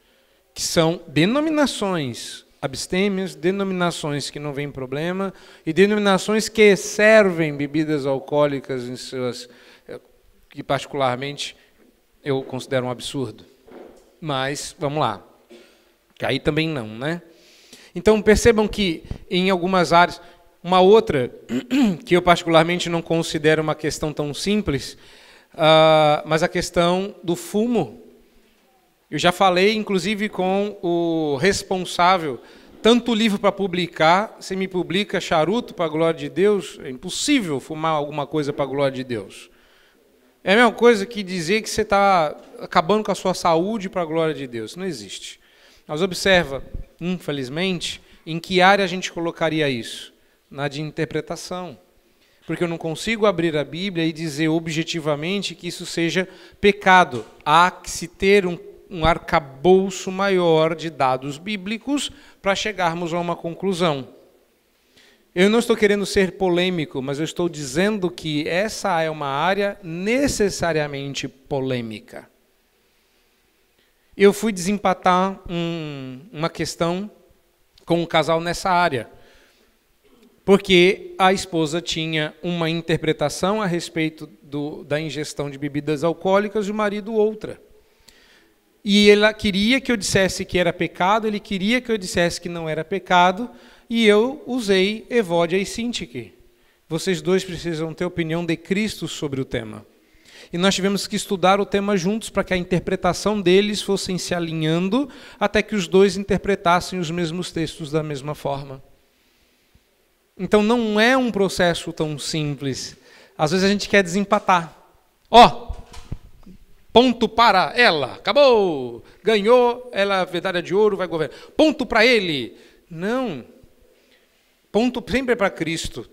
que são denominações abstêmias, denominações que não vêm problema e denominações que servem bebidas alcoólicas em suas eh, que particularmente eu considero um absurdo. Mas, vamos lá. Que aí também não, né? Então, percebam que em algumas áreas, uma outra, que eu particularmente não considero uma questão tão simples, uh, mas a questão do fumo. Eu já falei, inclusive, com o responsável, tanto livro para publicar, você me publica charuto para a glória de Deus, é impossível fumar alguma coisa para a glória de Deus. É a mesma coisa que dizer que você está acabando com a sua saúde para a glória de Deus. Não existe. Mas observa, infelizmente, em que área a gente colocaria isso? Na de interpretação. Porque eu não consigo abrir a Bíblia e dizer objetivamente que isso seja pecado. Há que se ter um, um arcabouço maior de dados bíblicos para chegarmos a uma conclusão. Eu não estou querendo ser polêmico, mas eu estou dizendo que essa é uma área necessariamente polêmica. Eu fui desempatar um, uma questão com um casal nessa área, porque a esposa tinha uma interpretação a respeito do, da ingestão de bebidas alcoólicas e o marido outra. E ela queria que eu dissesse que era pecado, ele queria que eu dissesse que não era pecado, e eu usei Evódia e Sintique. Vocês dois precisam ter opinião de Cristo sobre o tema. E nós tivemos que estudar o tema juntos para que a interpretação deles fossem se alinhando até que os dois interpretassem os mesmos textos da mesma forma. Então não é um processo tão simples. Às vezes a gente quer desempatar. Ó, oh, ponto para ela, acabou, ganhou, ela é medalha de ouro, vai governar. Ponto para ele. Não, Ponto sempre é para Cristo.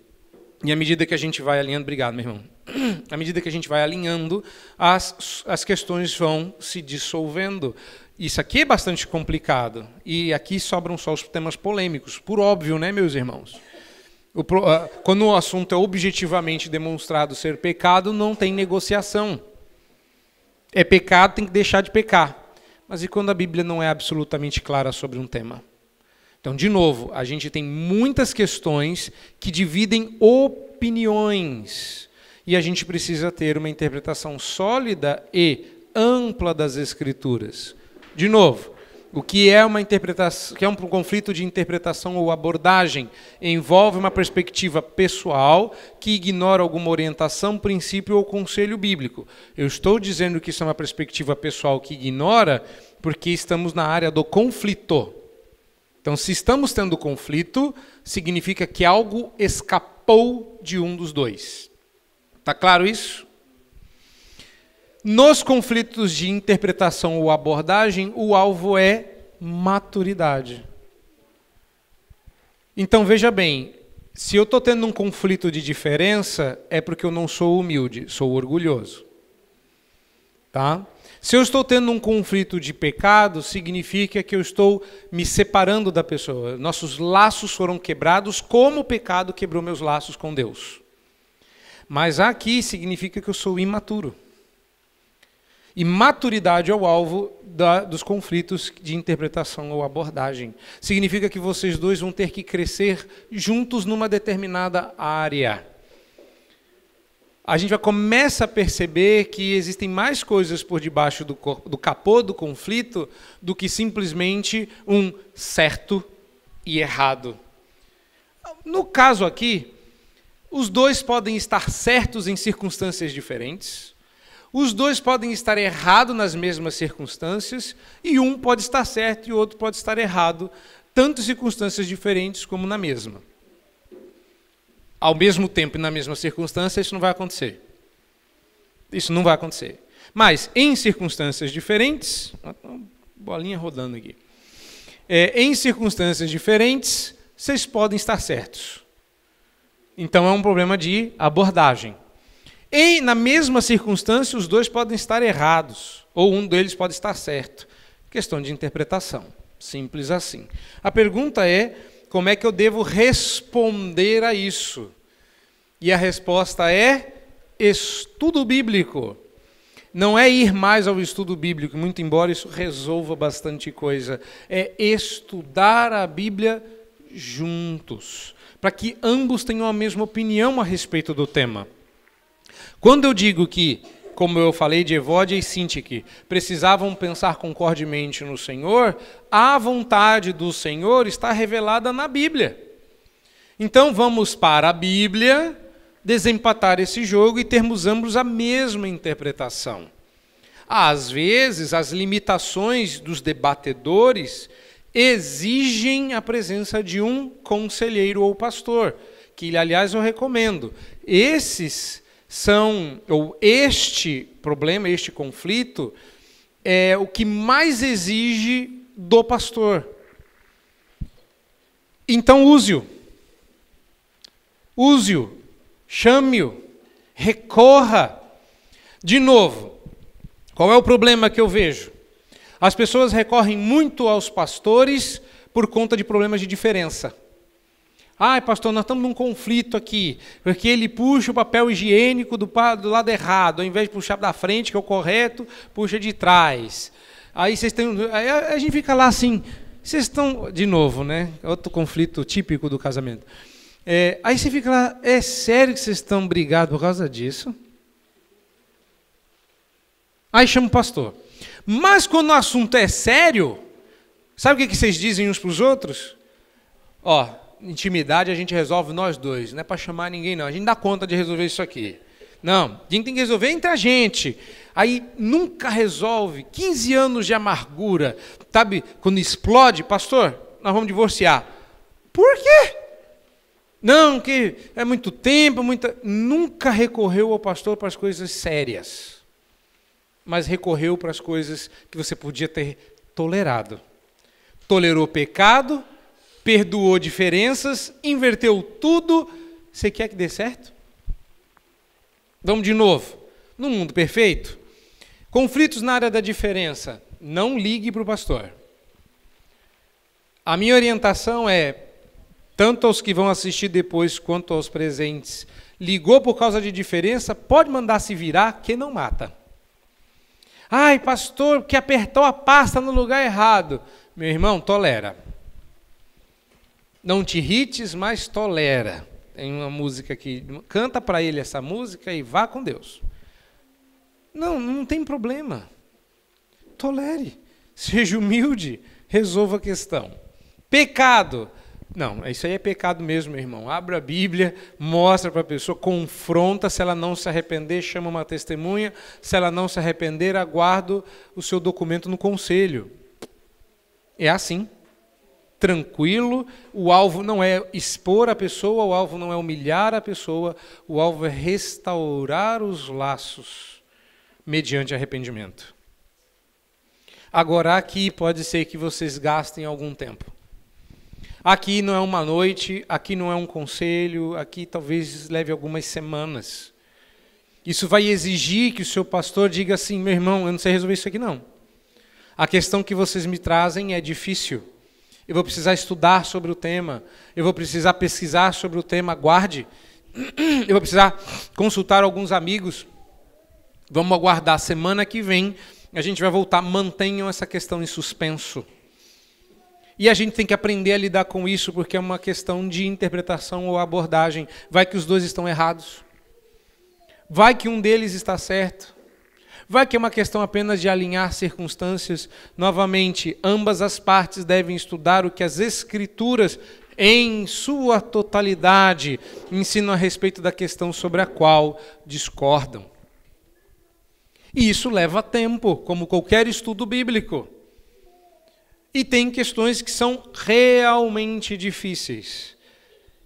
E à medida que a gente vai alinhando, obrigado, meu irmão. À medida que a gente vai alinhando, as, as questões vão se dissolvendo. Isso aqui é bastante complicado. E aqui sobram só os temas polêmicos, por óbvio, né, meus irmãos? O, quando o assunto é objetivamente demonstrado ser pecado, não tem negociação. É pecado, tem que deixar de pecar. Mas e quando a Bíblia não é absolutamente clara sobre um tema? Então, de novo, a gente tem muitas questões que dividem opiniões. E a gente precisa ter uma interpretação sólida e ampla das escrituras. De novo, o que é uma interpretação, que é um conflito de interpretação ou abordagem, envolve uma perspectiva pessoal que ignora alguma orientação, princípio ou conselho bíblico. Eu estou dizendo que isso é uma perspectiva pessoal que ignora porque estamos na área do conflito. Então, se estamos tendo conflito, significa que algo escapou de um dos dois. Está claro isso? Nos conflitos de interpretação ou abordagem, o alvo é maturidade. Então veja bem, se eu estou tendo um conflito de diferença, é porque eu não sou humilde, sou orgulhoso. Tá? Se eu estou tendo um conflito de pecado, significa que eu estou me separando da pessoa. Nossos laços foram quebrados, como o pecado quebrou meus laços com Deus. Mas aqui significa que eu sou imaturo. E maturidade é o alvo da, dos conflitos de interpretação ou abordagem. Significa que vocês dois vão ter que crescer juntos numa determinada área. A gente já começa a perceber que existem mais coisas por debaixo do, do capô do conflito do que simplesmente um certo e errado. No caso aqui, os dois podem estar certos em circunstâncias diferentes os dois podem estar errados nas mesmas circunstâncias, e um pode estar certo e o outro pode estar errado, tanto em circunstâncias diferentes como na mesma. Ao mesmo tempo e na mesma circunstância, isso não vai acontecer. Isso não vai acontecer. Mas, em circunstâncias diferentes, bolinha rodando aqui. É, em circunstâncias diferentes, vocês podem estar certos. Então é um problema de abordagem. Em, na mesma circunstância, os dois podem estar errados, ou um deles pode estar certo. Questão de interpretação. Simples assim. A pergunta é: como é que eu devo responder a isso? E a resposta é: estudo bíblico. Não é ir mais ao estudo bíblico, muito embora isso resolva bastante coisa. É estudar a Bíblia juntos, para que ambos tenham a mesma opinião a respeito do tema. Quando eu digo que, como eu falei de Evódia e Sintique, precisavam pensar concordemente no Senhor, a vontade do Senhor está revelada na Bíblia. Então vamos para a Bíblia desempatar esse jogo e termos ambos a mesma interpretação. Às vezes, as limitações dos debatedores exigem a presença de um conselheiro ou pastor, que, aliás, eu recomendo. Esses são, ou este problema, este conflito, é o que mais exige do pastor. Então use-o. Use-o. Chame-o. Recorra. De novo, qual é o problema que eu vejo? As pessoas recorrem muito aos pastores por conta de problemas de diferença. Ai, pastor, nós estamos num conflito aqui, porque ele puxa o papel higiênico do, do lado errado, ao invés de puxar da frente, que é o correto, puxa de trás. Aí vocês têm. Aí a gente fica lá assim, vocês estão. De novo, né? Outro conflito típico do casamento. É, aí você fica lá, é sério que vocês estão brigados por causa disso? Aí chama o pastor. Mas quando o assunto é sério, sabe o que vocês dizem uns para os outros? Ó, intimidade a gente resolve nós dois, não é para chamar ninguém não. A gente dá conta de resolver isso aqui. Não, a gente tem que resolver entre a gente. Aí nunca resolve. 15 anos de amargura. Sabe, quando explode, pastor, nós vamos divorciar. Por quê? Não, que é muito tempo, muita. Nunca recorreu ao pastor para as coisas sérias. Mas recorreu para as coisas que você podia ter tolerado. Tolerou pecado, perdoou diferenças, inverteu tudo. Você quer que dê certo? Vamos de novo. No mundo perfeito, conflitos na área da diferença, não ligue para o pastor. A minha orientação é, tanto aos que vão assistir depois quanto aos presentes, ligou por causa de diferença, pode mandar se virar, que não mata. Ai, pastor, que apertou a pasta no lugar errado. Meu irmão, tolera. Não te irrites, mas tolera. Tem uma música que canta para ele essa música e vá com Deus. Não, não tem problema. Tolere. Seja humilde, resolva a questão. Pecado. Não, isso aí é pecado mesmo, meu irmão. Abra a Bíblia, mostra para a pessoa, confronta. Se ela não se arrepender, chama uma testemunha. Se ela não se arrepender, aguardo o seu documento no conselho. É assim tranquilo, o alvo não é expor a pessoa, o alvo não é humilhar a pessoa, o alvo é restaurar os laços mediante arrependimento. Agora, aqui pode ser que vocês gastem algum tempo. Aqui não é uma noite, aqui não é um conselho, aqui talvez leve algumas semanas. Isso vai exigir que o seu pastor diga assim: meu irmão, eu não sei resolver isso aqui não. A questão que vocês me trazem é difícil. Eu vou precisar estudar sobre o tema. Eu vou precisar pesquisar sobre o tema. Guarde. Eu vou precisar consultar alguns amigos. Vamos aguardar. Semana que vem a gente vai voltar. Mantenham essa questão em suspenso. E a gente tem que aprender a lidar com isso, porque é uma questão de interpretação ou abordagem. Vai que os dois estão errados. Vai que um deles está certo. Vai que é uma questão apenas de alinhar circunstâncias. Novamente, ambas as partes devem estudar o que as Escrituras, em sua totalidade, ensinam a respeito da questão sobre a qual discordam. E isso leva tempo, como qualquer estudo bíblico. E tem questões que são realmente difíceis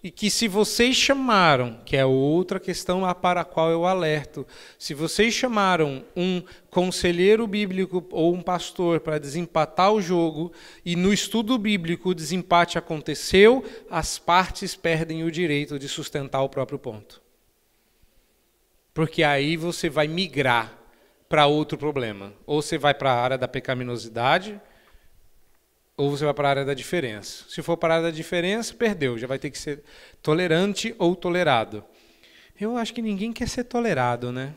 e que se vocês chamaram, que é outra questão para a qual eu alerto, se vocês chamaram um conselheiro bíblico ou um pastor para desempatar o jogo e no estudo bíblico o desempate aconteceu, as partes perdem o direito de sustentar o próprio ponto. Porque aí você vai migrar para outro problema. Ou você vai para a área da pecaminosidade, ou você vai para a área da diferença. Se for para a área da diferença, perdeu, já vai ter que ser tolerante ou tolerado. Eu acho que ninguém quer ser tolerado, né?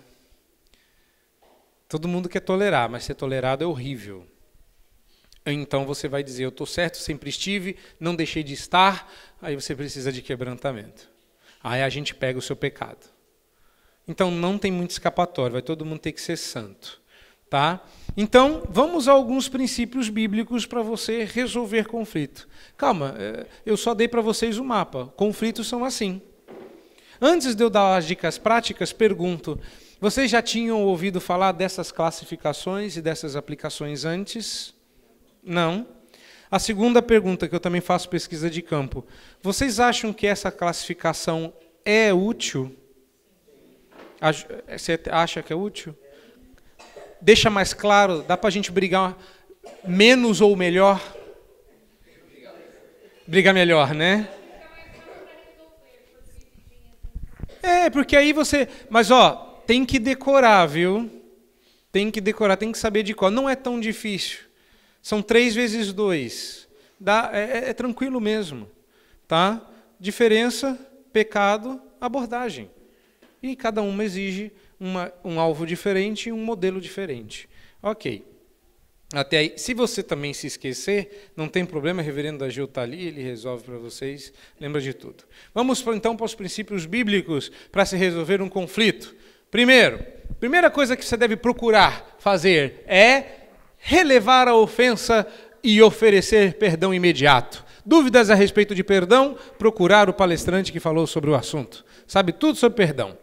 Todo mundo quer tolerar, mas ser tolerado é horrível. Então você vai dizer: Eu estou certo, sempre estive, não deixei de estar. Aí você precisa de quebrantamento. Aí a gente pega o seu pecado. Então não tem muito escapatório, vai todo mundo ter que ser santo. Tá? Então, vamos a alguns princípios bíblicos para você resolver conflito. Calma, é, eu só dei para vocês o mapa. Conflitos são assim. Antes de eu dar as dicas práticas, pergunto: vocês já tinham ouvido falar dessas classificações e dessas aplicações antes? Não. A segunda pergunta, que eu também faço pesquisa de campo: vocês acham que essa classificação é útil? Você acha que é útil? Deixa mais claro? Dá para a gente brigar menos ou melhor? Brigar melhor, né? É, porque aí você. Mas, ó, tem que decorar, viu? Tem que decorar, tem que saber de qual. Não é tão difícil. São três vezes dois. Dá, é, é, é tranquilo mesmo. Tá? Diferença, pecado, abordagem. E cada uma exige uma, um alvo diferente e um modelo diferente. Ok. Até aí, se você também se esquecer, não tem problema, o reverendo Agil está ali, ele resolve para vocês, lembra de tudo. Vamos então para os princípios bíblicos para se resolver um conflito. Primeiro, primeira coisa que você deve procurar fazer é relevar a ofensa e oferecer perdão imediato. Dúvidas a respeito de perdão? Procurar o palestrante que falou sobre o assunto. Sabe tudo sobre perdão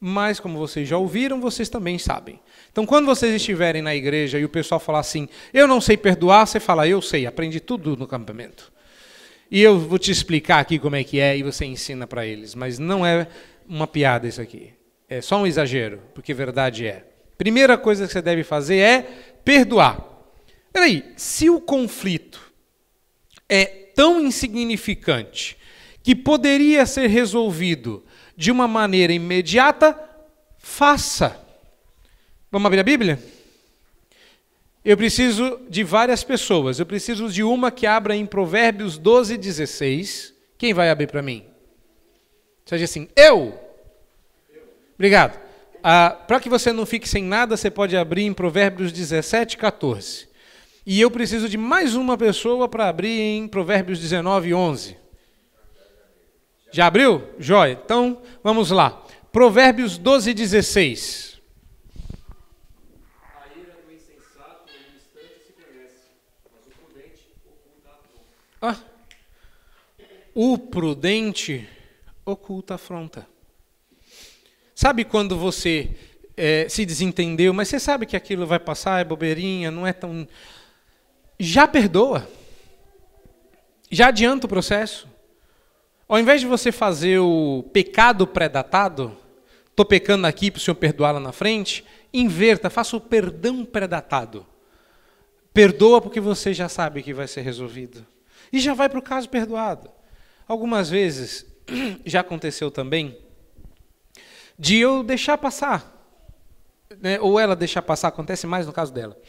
mas como vocês já ouviram, vocês também sabem. Então, quando vocês estiverem na igreja e o pessoal falar assim, eu não sei perdoar, você fala, eu sei, aprendi tudo no campamento. E eu vou te explicar aqui como é que é e você ensina para eles. Mas não é uma piada isso aqui. É só um exagero, porque verdade é. Primeira coisa que você deve fazer é perdoar. Peraí, se o conflito é tão insignificante que poderia ser resolvido de uma maneira imediata, faça. Vamos abrir a Bíblia? Eu preciso de várias pessoas. Eu preciso de uma que abra em Provérbios 12, 16. Quem vai abrir para mim? Diz assim, eu. Obrigado. Ah, para que você não fique sem nada, você pode abrir em Provérbios 17, 14. E eu preciso de mais uma pessoa para abrir em Provérbios 19, 11. Já abriu? Jóia. Então, vamos lá. Provérbios 12, 16. A ira do insensato no instante se conhece, mas o prudente oculta a afronta. Ah, o prudente oculta a afronta. Sabe quando você é, se desentendeu, mas você sabe que aquilo vai passar, é bobeirinha, não é tão. Já perdoa. Já adianta o processo. Ao invés de você fazer o pecado pré-datado, estou pecando aqui para o Senhor perdoar lá na frente, Inverta, faça o perdão pré-datado. Perdoa porque você já sabe que vai ser resolvido. E já vai para o caso perdoado. Algumas vezes, já aconteceu também, de eu deixar passar. Né? Ou ela deixar passar, acontece mais no caso dela.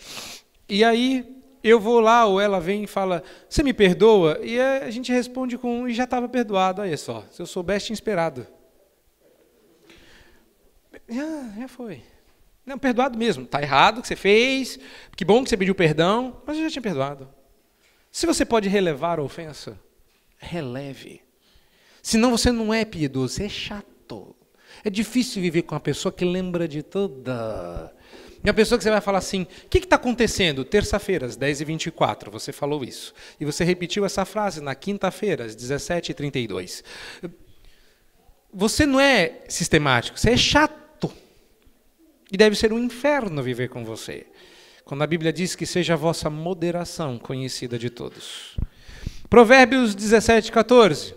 E aí eu vou lá, ou ela vem e fala, você me perdoa? E a gente responde com, e já estava perdoado, olha só, se eu soubesse, tinha esperado. Já, já foi. Não, perdoado mesmo. Está errado o que você fez, que bom que você pediu perdão, mas eu já tinha perdoado. Se você pode relevar a ofensa, releve. Senão você não é piedoso, é chato. É difícil viver com uma pessoa que lembra de toda. E a pessoa que você vai falar assim: o que está acontecendo? Terça-feira, às 10h24, você falou isso. E você repetiu essa frase na quinta-feira, às 17h32. Você não é sistemático, você é chato. E deve ser um inferno viver com você. Quando a Bíblia diz que seja a vossa moderação conhecida de todos. Provérbios 17, 14.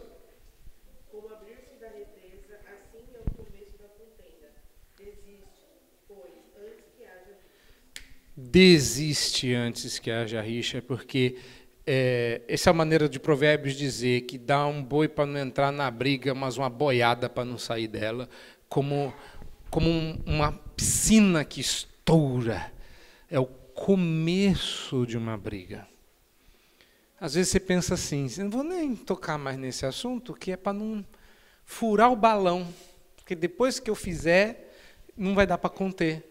Desiste antes que haja rixa, porque é, essa é a maneira de Provérbios dizer que dá um boi para não entrar na briga, mas uma boiada para não sair dela, como, como um, uma piscina que estoura. É o começo de uma briga. Às vezes você pensa assim, não vou nem tocar mais nesse assunto, que é para não furar o balão, porque depois que eu fizer, não vai dar para conter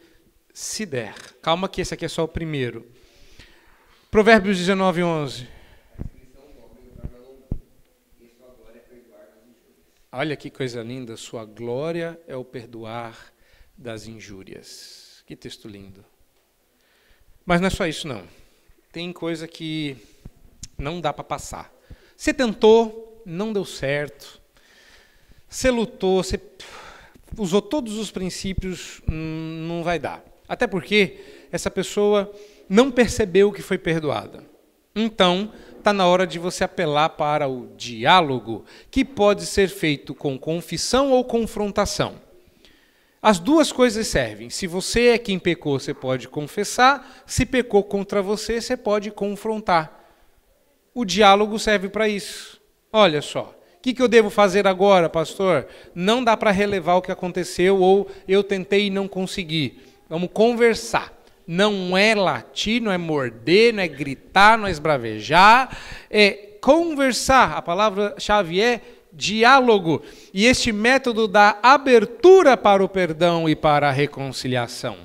se der. Calma que esse aqui é só o primeiro. Provérbios 19, 11. Olha que coisa linda, sua glória é o perdoar das injúrias. Que texto lindo. Mas não é só isso, não. Tem coisa que não dá para passar. Você tentou, não deu certo. Você lutou, você usou todos os princípios, hum, não vai dar. Até porque essa pessoa não percebeu que foi perdoada. Então, está na hora de você apelar para o diálogo, que pode ser feito com confissão ou confrontação. As duas coisas servem. Se você é quem pecou, você pode confessar. Se pecou contra você, você pode confrontar. O diálogo serve para isso. Olha só, o que, que eu devo fazer agora, pastor? Não dá para relevar o que aconteceu ou eu tentei e não consegui. Vamos conversar. Não é latir, não é morder, não é gritar, não é esbravejar, é conversar. A palavra-chave é diálogo. E este método dá abertura para o perdão e para a reconciliação.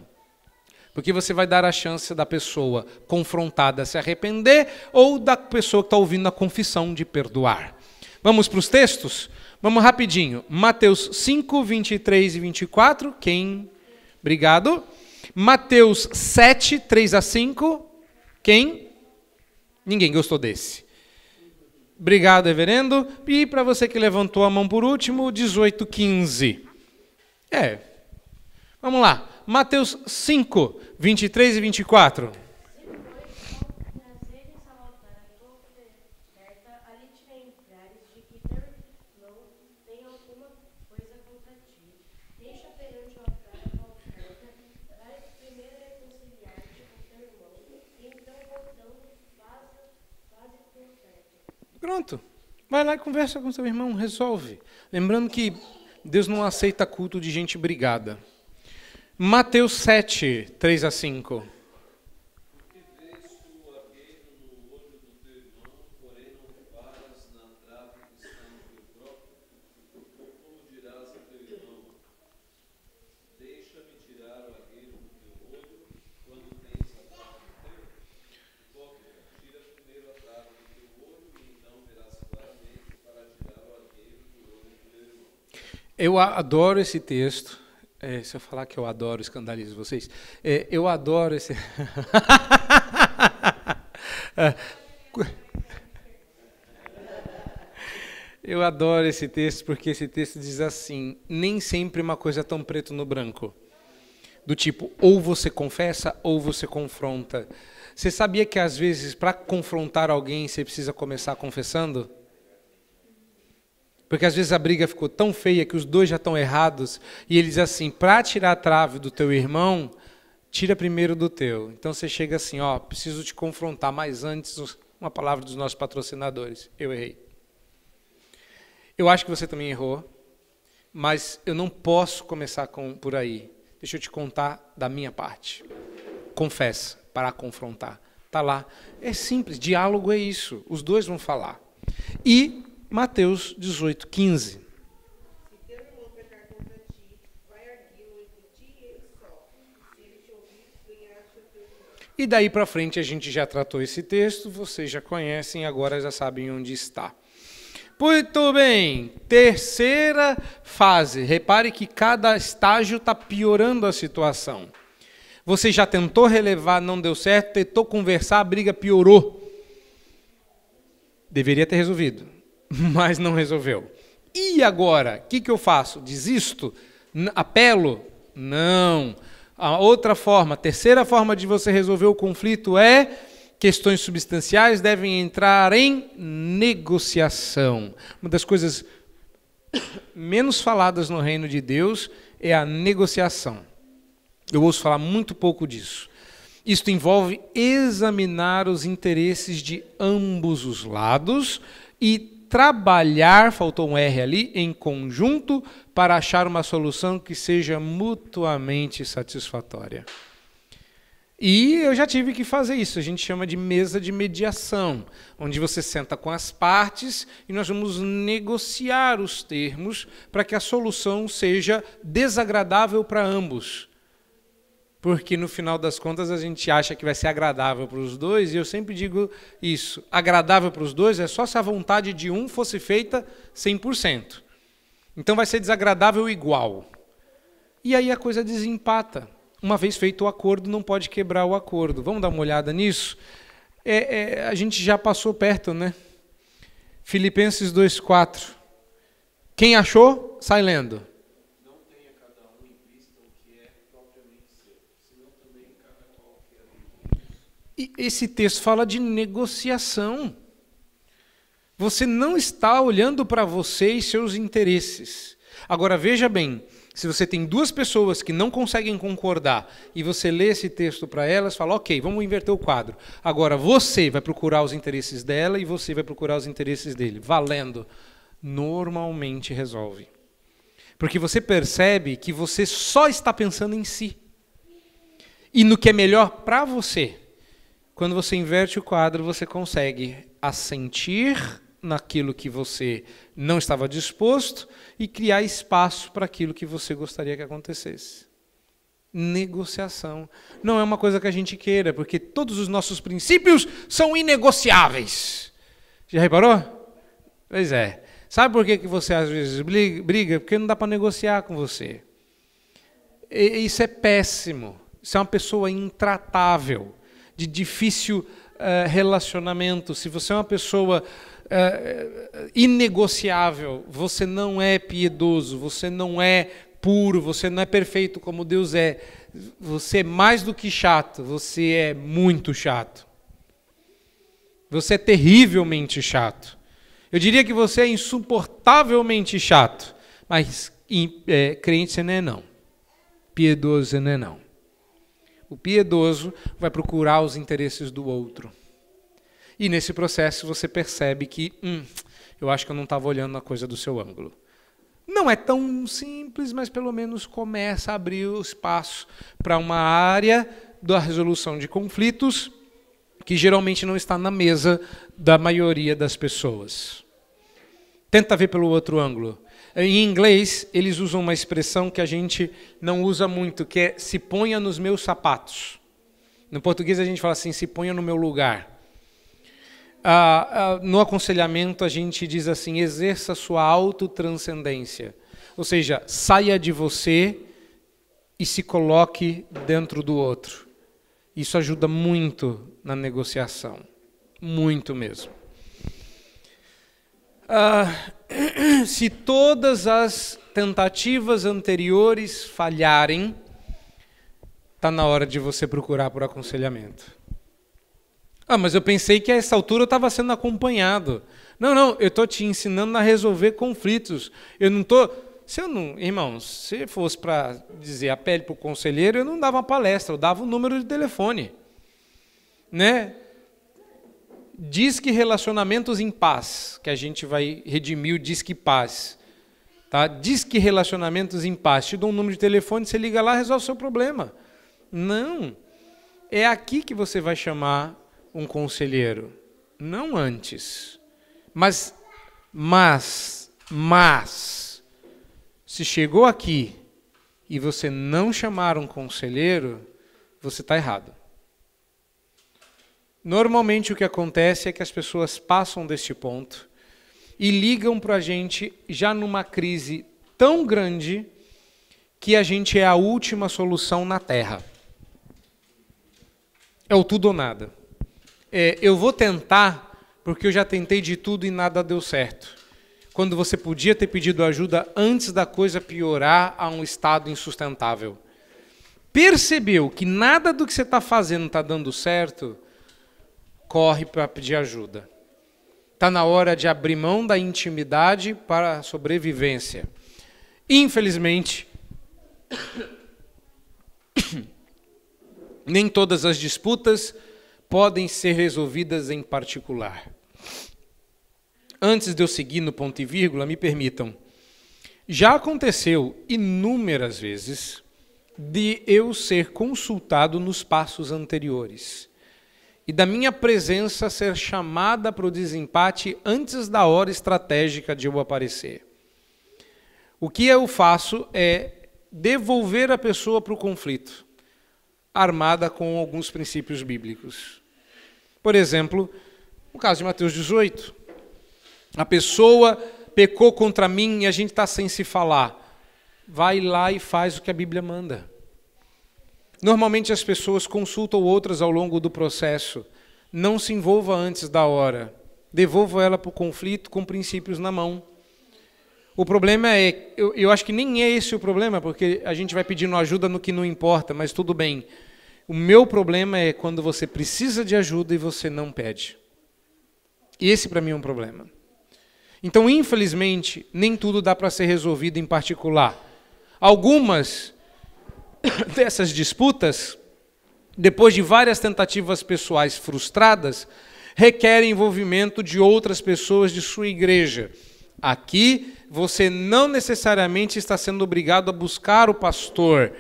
Porque você vai dar a chance da pessoa confrontada se arrepender ou da pessoa que está ouvindo a confissão de perdoar. Vamos para os textos? Vamos rapidinho. Mateus 5, 23 e 24. Quem? Obrigado. Mateus 7, 3 a 5. Quem? Ninguém gostou desse. Obrigado, reverendo. E para você que levantou a mão por último, 18, 15. É. Vamos lá. Mateus 5, 23 e 24. Pronto. Vai lá e conversa com seu irmão, resolve. Lembrando que Deus não aceita culto de gente brigada. Mateus 7, 3 a 5. Eu adoro esse texto. É, se eu falar que eu adoro, escandalizo vocês. É, eu adoro esse. eu adoro esse texto porque esse texto diz assim: nem sempre uma coisa é tão preto no branco. Do tipo, ou você confessa ou você confronta. Você sabia que às vezes, para confrontar alguém, você precisa começar confessando? Porque às vezes a briga ficou tão feia que os dois já estão errados. E ele diz assim: para tirar a trave do teu irmão, tira primeiro do teu. Então você chega assim, ó, preciso te confrontar, mas antes uma palavra dos nossos patrocinadores. Eu errei. Eu acho que você também errou, mas eu não posso começar com, por aí. Deixa eu te contar da minha parte. Confessa para confrontar. Tá lá. É simples, diálogo é isso. Os dois vão falar. E Mateus 18, 15. E daí para frente a gente já tratou esse texto, vocês já conhecem, agora já sabem onde está. Muito bem, terceira fase. Repare que cada estágio está piorando a situação. Você já tentou relevar, não deu certo, tentou conversar, a briga piorou. Deveria ter resolvido, mas não resolveu. E agora? O que, que eu faço? Desisto? Apelo? Não. A outra forma, a terceira forma de você resolver o conflito é questões substanciais devem entrar em negociação. Uma das coisas menos faladas no reino de Deus é a negociação. Eu ouço falar muito pouco disso. Isto envolve examinar os interesses de ambos os lados e trabalhar, faltou um R ali, em conjunto para achar uma solução que seja mutuamente satisfatória. E eu já tive que fazer isso, a gente chama de mesa de mediação, onde você senta com as partes e nós vamos negociar os termos para que a solução seja desagradável para ambos porque no final das contas a gente acha que vai ser agradável para os dois, e eu sempre digo isso: agradável para os dois é só se a vontade de um fosse feita 100%. Então vai ser desagradável igual. E aí a coisa desempata. Uma vez feito o acordo, não pode quebrar o acordo. Vamos dar uma olhada nisso? É, é, a gente já passou perto, né? Filipenses 2,4. Quem achou, sai lendo. E esse texto fala de negociação. Você não está olhando para você e seus interesses. Agora veja bem, se você tem duas pessoas que não conseguem concordar e você lê esse texto para elas, fala, ok, vamos inverter o quadro. Agora você vai procurar os interesses dela e você vai procurar os interesses dele. Valendo. Normalmente resolve. Porque você percebe que você só está pensando em si e no que é melhor para você. Quando você inverte o quadro, você consegue assentir naquilo que você não estava disposto e criar espaço para aquilo que você gostaria que acontecesse. Negociação. Não é uma coisa que a gente queira, porque todos os nossos princípios são inegociáveis. Já reparou? Pois é. Sabe por que você às vezes briga? Porque não dá para negociar com você. E isso é péssimo. Isso é uma pessoa intratável de difícil uh, relacionamento, se você é uma pessoa uh, inegociável, você não é piedoso, você não é puro, você não é perfeito como Deus é, você é mais do que chato, você é muito chato. Você é terrivelmente chato. Eu diria que você é insuportavelmente chato, mas é, crente você não é não. Piedoso você não é não. O piedoso vai procurar os interesses do outro. E nesse processo você percebe que, hum, eu acho que eu não estava olhando a coisa do seu ângulo. Não é tão simples, mas pelo menos começa a abrir o espaço para uma área da resolução de conflitos que geralmente não está na mesa da maioria das pessoas. Tenta ver pelo outro ângulo. Em inglês, eles usam uma expressão que a gente não usa muito, que é se ponha nos meus sapatos. No português, a gente fala assim: se ponha no meu lugar. Ah, ah, no aconselhamento, a gente diz assim: exerça sua autotranscendência. Ou seja, saia de você e se coloque dentro do outro. Isso ajuda muito na negociação. Muito mesmo. Ah, se todas as tentativas anteriores falharem, está na hora de você procurar por aconselhamento. Ah, mas eu pensei que a essa altura eu estava sendo acompanhado. Não, não, eu estou te ensinando a resolver conflitos. Eu não estou se eu não, irmãos, se fosse para dizer a pele para o conselheiro, eu não dava uma palestra, eu dava o um número de telefone. Né? Diz que relacionamentos em paz, que a gente vai redimir o diz que paz. Tá? Diz que relacionamentos em paz. Te dou um número de telefone, você liga lá, resolve o seu problema. Não. É aqui que você vai chamar um conselheiro, não antes. Mas, mas, mas, se chegou aqui e você não chamar um conselheiro, você está errado. Normalmente o que acontece é que as pessoas passam deste ponto e ligam para a gente já numa crise tão grande que a gente é a última solução na Terra. É o tudo ou nada. É, eu vou tentar porque eu já tentei de tudo e nada deu certo. Quando você podia ter pedido ajuda antes da coisa piorar a um estado insustentável. Percebeu que nada do que você está fazendo está dando certo, corre para pedir ajuda. Está na hora de abrir mão da intimidade para a sobrevivência. Infelizmente, nem todas as disputas podem ser resolvidas em particular. Antes de eu seguir no ponto e vírgula, me permitam. Já aconteceu inúmeras vezes de eu ser consultado nos passos anteriores e da minha presença ser chamada para o desempate antes da hora estratégica de eu aparecer. O que eu faço é devolver a pessoa para o conflito, armada com alguns princípios bíblicos. Por exemplo, o caso de Mateus 18. A pessoa pecou contra mim e a gente está sem se falar. Vai lá e faz o que a Bíblia manda. Normalmente as pessoas consultam outras ao longo do processo. Não se envolva antes da hora. Devolva ela para o conflito com princípios na mão. O problema é, eu, eu acho que nem é esse o problema, porque a gente vai pedindo ajuda no que não importa, mas tudo bem. O meu problema é quando você precisa de ajuda e você não pede. Esse para mim é um problema. Então, infelizmente, nem tudo dá para ser resolvido em particular. Algumas dessas disputas, depois de várias tentativas pessoais frustradas, requerem envolvimento de outras pessoas de sua igreja. Aqui, você não necessariamente está sendo obrigado a buscar o pastor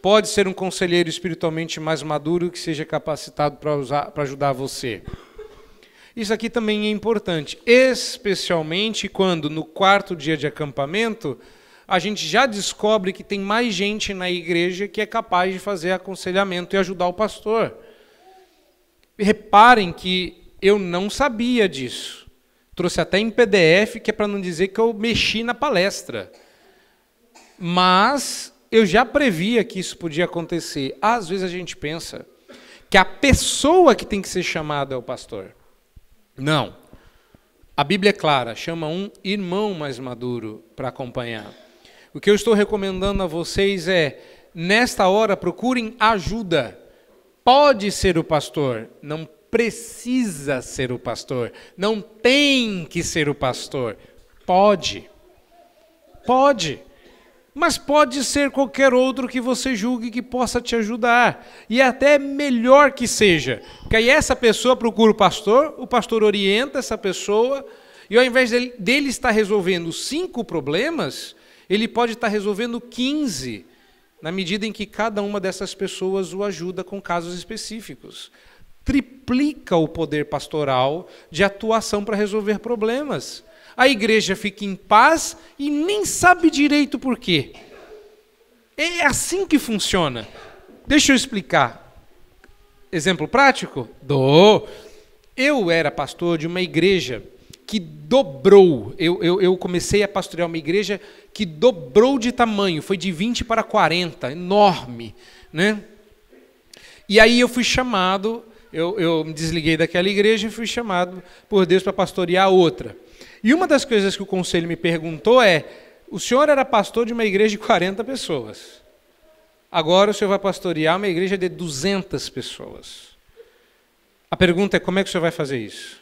pode ser um conselheiro espiritualmente mais maduro que seja capacitado para ajudar você. Isso aqui também é importante, especialmente quando no quarto dia de acampamento a gente já descobre que tem mais gente na igreja que é capaz de fazer aconselhamento e ajudar o pastor. Reparem que eu não sabia disso. Trouxe até em PDF, que é para não dizer que eu mexi na palestra. Mas eu já previa que isso podia acontecer. Às vezes a gente pensa que a pessoa que tem que ser chamada é o pastor. Não. A Bíblia é clara, chama um irmão mais maduro para acompanhar. O que eu estou recomendando a vocês é, nesta hora, procurem ajuda. Pode ser o pastor, não precisa ser o pastor, não tem que ser o pastor. Pode. Pode mas pode ser qualquer outro que você julgue que possa te ajudar. E até melhor que seja. Porque aí essa pessoa procura o pastor, o pastor orienta essa pessoa, e ao invés dele, dele estar resolvendo cinco problemas, ele pode estar resolvendo 15, na medida em que cada uma dessas pessoas o ajuda com casos específicos. Triplica o poder pastoral de atuação para resolver problemas a igreja fica em paz e nem sabe direito por quê. É assim que funciona. Deixa eu explicar. Exemplo prático? Do. Eu era pastor de uma igreja que dobrou. Eu, eu, eu, comecei a pastorear uma igreja que dobrou de tamanho, foi de 20 para 40, enorme. Né? E aí eu fui chamado, eu, eu me desliguei daquela igreja e fui chamado por Deus para pastorear outra. E uma das coisas que o conselho me perguntou é: o senhor era pastor de uma igreja de 40 pessoas. Agora o senhor vai pastorear uma igreja de 200 pessoas. A pergunta é: como é que o senhor vai fazer isso?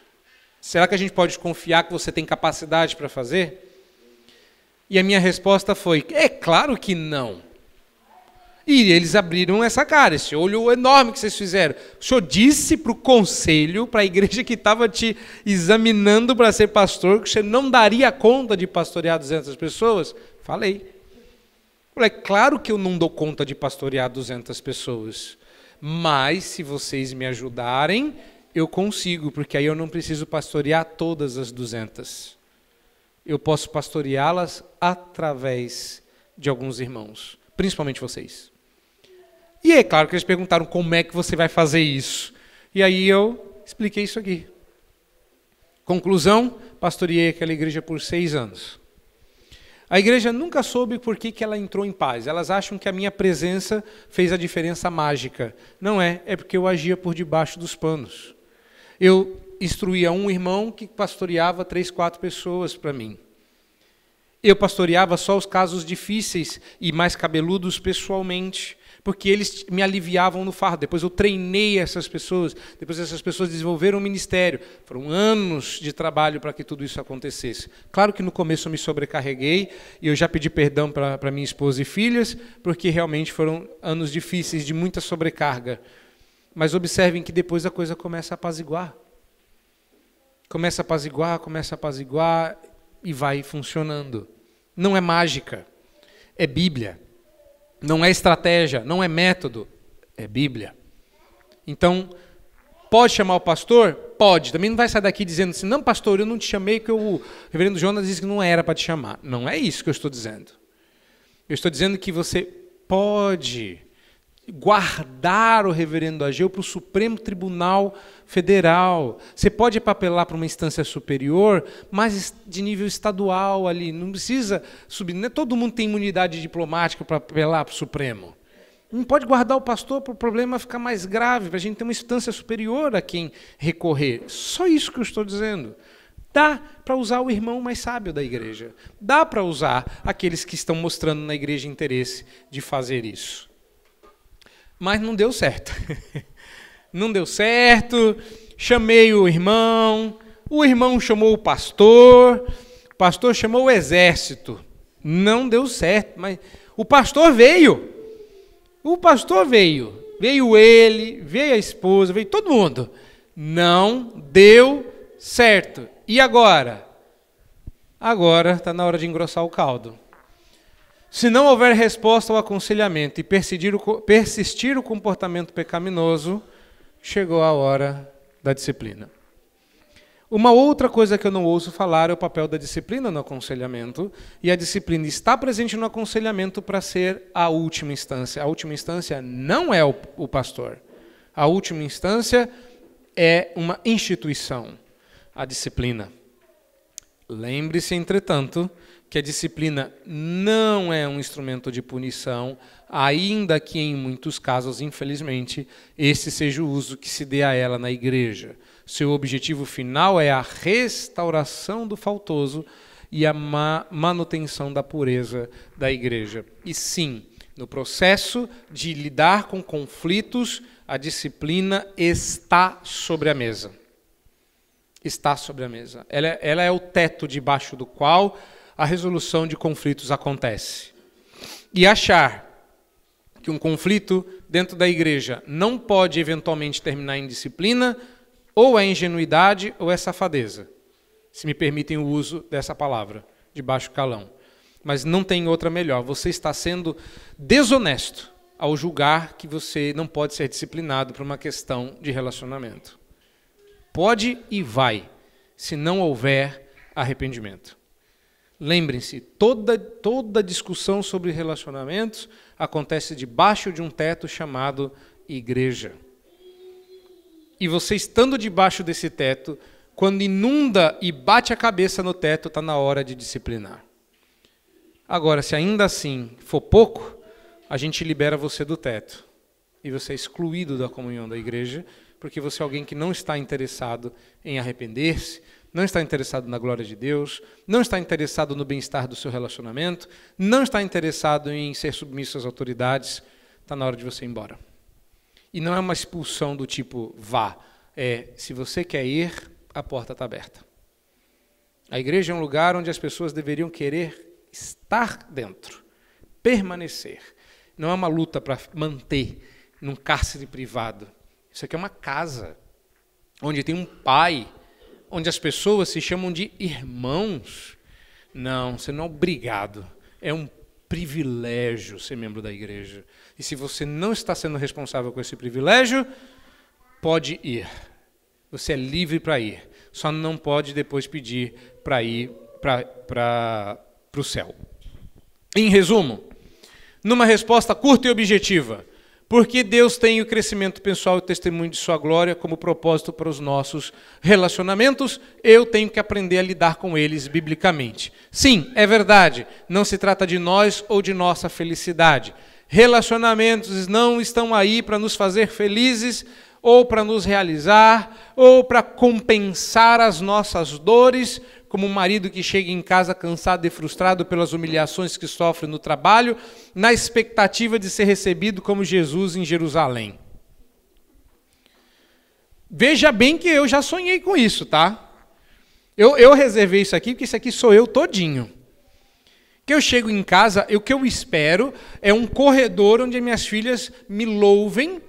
Será que a gente pode confiar que você tem capacidade para fazer? E a minha resposta foi: é claro que não. E eles abriram essa cara, esse olho enorme que vocês fizeram. O senhor disse para o conselho, para a igreja que estava te examinando para ser pastor, que você não daria conta de pastorear 200 pessoas? Falei. Falei, claro que eu não dou conta de pastorear 200 pessoas, mas se vocês me ajudarem, eu consigo, porque aí eu não preciso pastorear todas as 200. Eu posso pastoreá-las através de alguns irmãos, principalmente vocês. E é claro que eles perguntaram como é que você vai fazer isso. E aí eu expliquei isso aqui. Conclusão: pastoreei aquela igreja por seis anos. A igreja nunca soube por que, que ela entrou em paz. Elas acham que a minha presença fez a diferença mágica. Não é, é porque eu agia por debaixo dos panos. Eu instruía um irmão que pastoreava três, quatro pessoas para mim. Eu pastoreava só os casos difíceis e mais cabeludos pessoalmente porque eles me aliviavam no fardo. Depois eu treinei essas pessoas, depois essas pessoas desenvolveram um ministério. Foram anos de trabalho para que tudo isso acontecesse. Claro que no começo eu me sobrecarreguei e eu já pedi perdão para minha esposa e filhas, porque realmente foram anos difíceis, de muita sobrecarga. Mas observem que depois a coisa começa a apaziguar. Começa a apaziguar, começa a apaziguar e vai funcionando. Não é mágica, é Bíblia. Não é estratégia, não é método, é Bíblia. Então, pode chamar o pastor? Pode. Também não vai sair daqui dizendo assim, não, pastor, eu não te chamei porque o reverendo Jonas disse que não era para te chamar. Não é isso que eu estou dizendo. Eu estou dizendo que você pode guardar o reverendo Ageu para o Supremo Tribunal Federal. Você pode papelar para uma instância superior, mas de nível estadual ali. Não precisa subir. Não é todo mundo tem imunidade diplomática para apelar para o Supremo. Não pode guardar o pastor para o problema ficar mais grave, para a gente ter uma instância superior a quem recorrer. Só isso que eu estou dizendo. Dá para usar o irmão mais sábio da igreja. Dá para usar aqueles que estão mostrando na igreja interesse de fazer isso. Mas não deu certo. não deu certo. Chamei o irmão, o irmão chamou o pastor, o pastor chamou o exército. Não deu certo, mas o pastor veio. O pastor veio. Veio ele, veio a esposa, veio todo mundo. Não deu certo. E agora? Agora está na hora de engrossar o caldo. Se não houver resposta ao aconselhamento e persistir o, comportamento pecaminoso, chegou a hora da disciplina. Uma outra coisa que eu não ouço falar é o papel da disciplina no aconselhamento, e a disciplina está presente no aconselhamento para ser a última instância. A última instância não é o pastor. A última instância é uma instituição, a disciplina. Lembre-se, entretanto, que a disciplina não é um instrumento de punição, ainda que em muitos casos, infelizmente, esse seja o uso que se dê a ela na igreja. Seu objetivo final é a restauração do faltoso e a manutenção da pureza da igreja. E sim, no processo de lidar com conflitos, a disciplina está sobre a mesa. Está sobre a mesa. Ela, é, ela é o teto debaixo do qual a resolução de conflitos acontece. E achar que um conflito dentro da igreja não pode eventualmente terminar em disciplina, ou é ingenuidade ou é safadeza, se me permitem o uso dessa palavra, de baixo calão. Mas não tem outra melhor. Você está sendo desonesto ao julgar que você não pode ser disciplinado por uma questão de relacionamento. Pode e vai, se não houver arrependimento. Lembrem-se, toda, toda discussão sobre relacionamentos acontece debaixo de um teto chamado igreja. E você estando debaixo desse teto, quando inunda e bate a cabeça no teto, está na hora de disciplinar. Agora, se ainda assim for pouco, a gente libera você do teto. E você é excluído da comunhão da igreja, porque você é alguém que não está interessado em arrepender-se, não está interessado na glória de Deus, não está interessado no bem-estar do seu relacionamento, não está interessado em ser submisso às autoridades, está na hora de você ir embora. E não é uma expulsão do tipo vá, é se você quer ir, a porta está aberta. A igreja é um lugar onde as pessoas deveriam querer estar dentro, permanecer. Não é uma luta para manter num cárcere privado. Isso aqui é uma casa onde tem um pai, onde as pessoas se chamam de irmãos. Não, você não é obrigado. É um privilégio ser membro da igreja. E se você não está sendo responsável com esse privilégio, pode ir. Você é livre para ir. Só não pode depois pedir para ir para o céu. Em resumo, numa resposta curta e objetiva, porque Deus tem o crescimento pessoal e o testemunho de Sua glória como propósito para os nossos relacionamentos, eu tenho que aprender a lidar com eles biblicamente. Sim, é verdade, não se trata de nós ou de nossa felicidade. Relacionamentos não estão aí para nos fazer felizes, ou para nos realizar, ou para compensar as nossas dores, como um marido que chega em casa cansado e frustrado pelas humilhações que sofre no trabalho, na expectativa de ser recebido como Jesus em Jerusalém. Veja bem que eu já sonhei com isso, tá? Eu, eu reservei isso aqui, porque isso aqui sou eu todinho. Que eu chego em casa, o que eu espero é um corredor onde minhas filhas me louvem,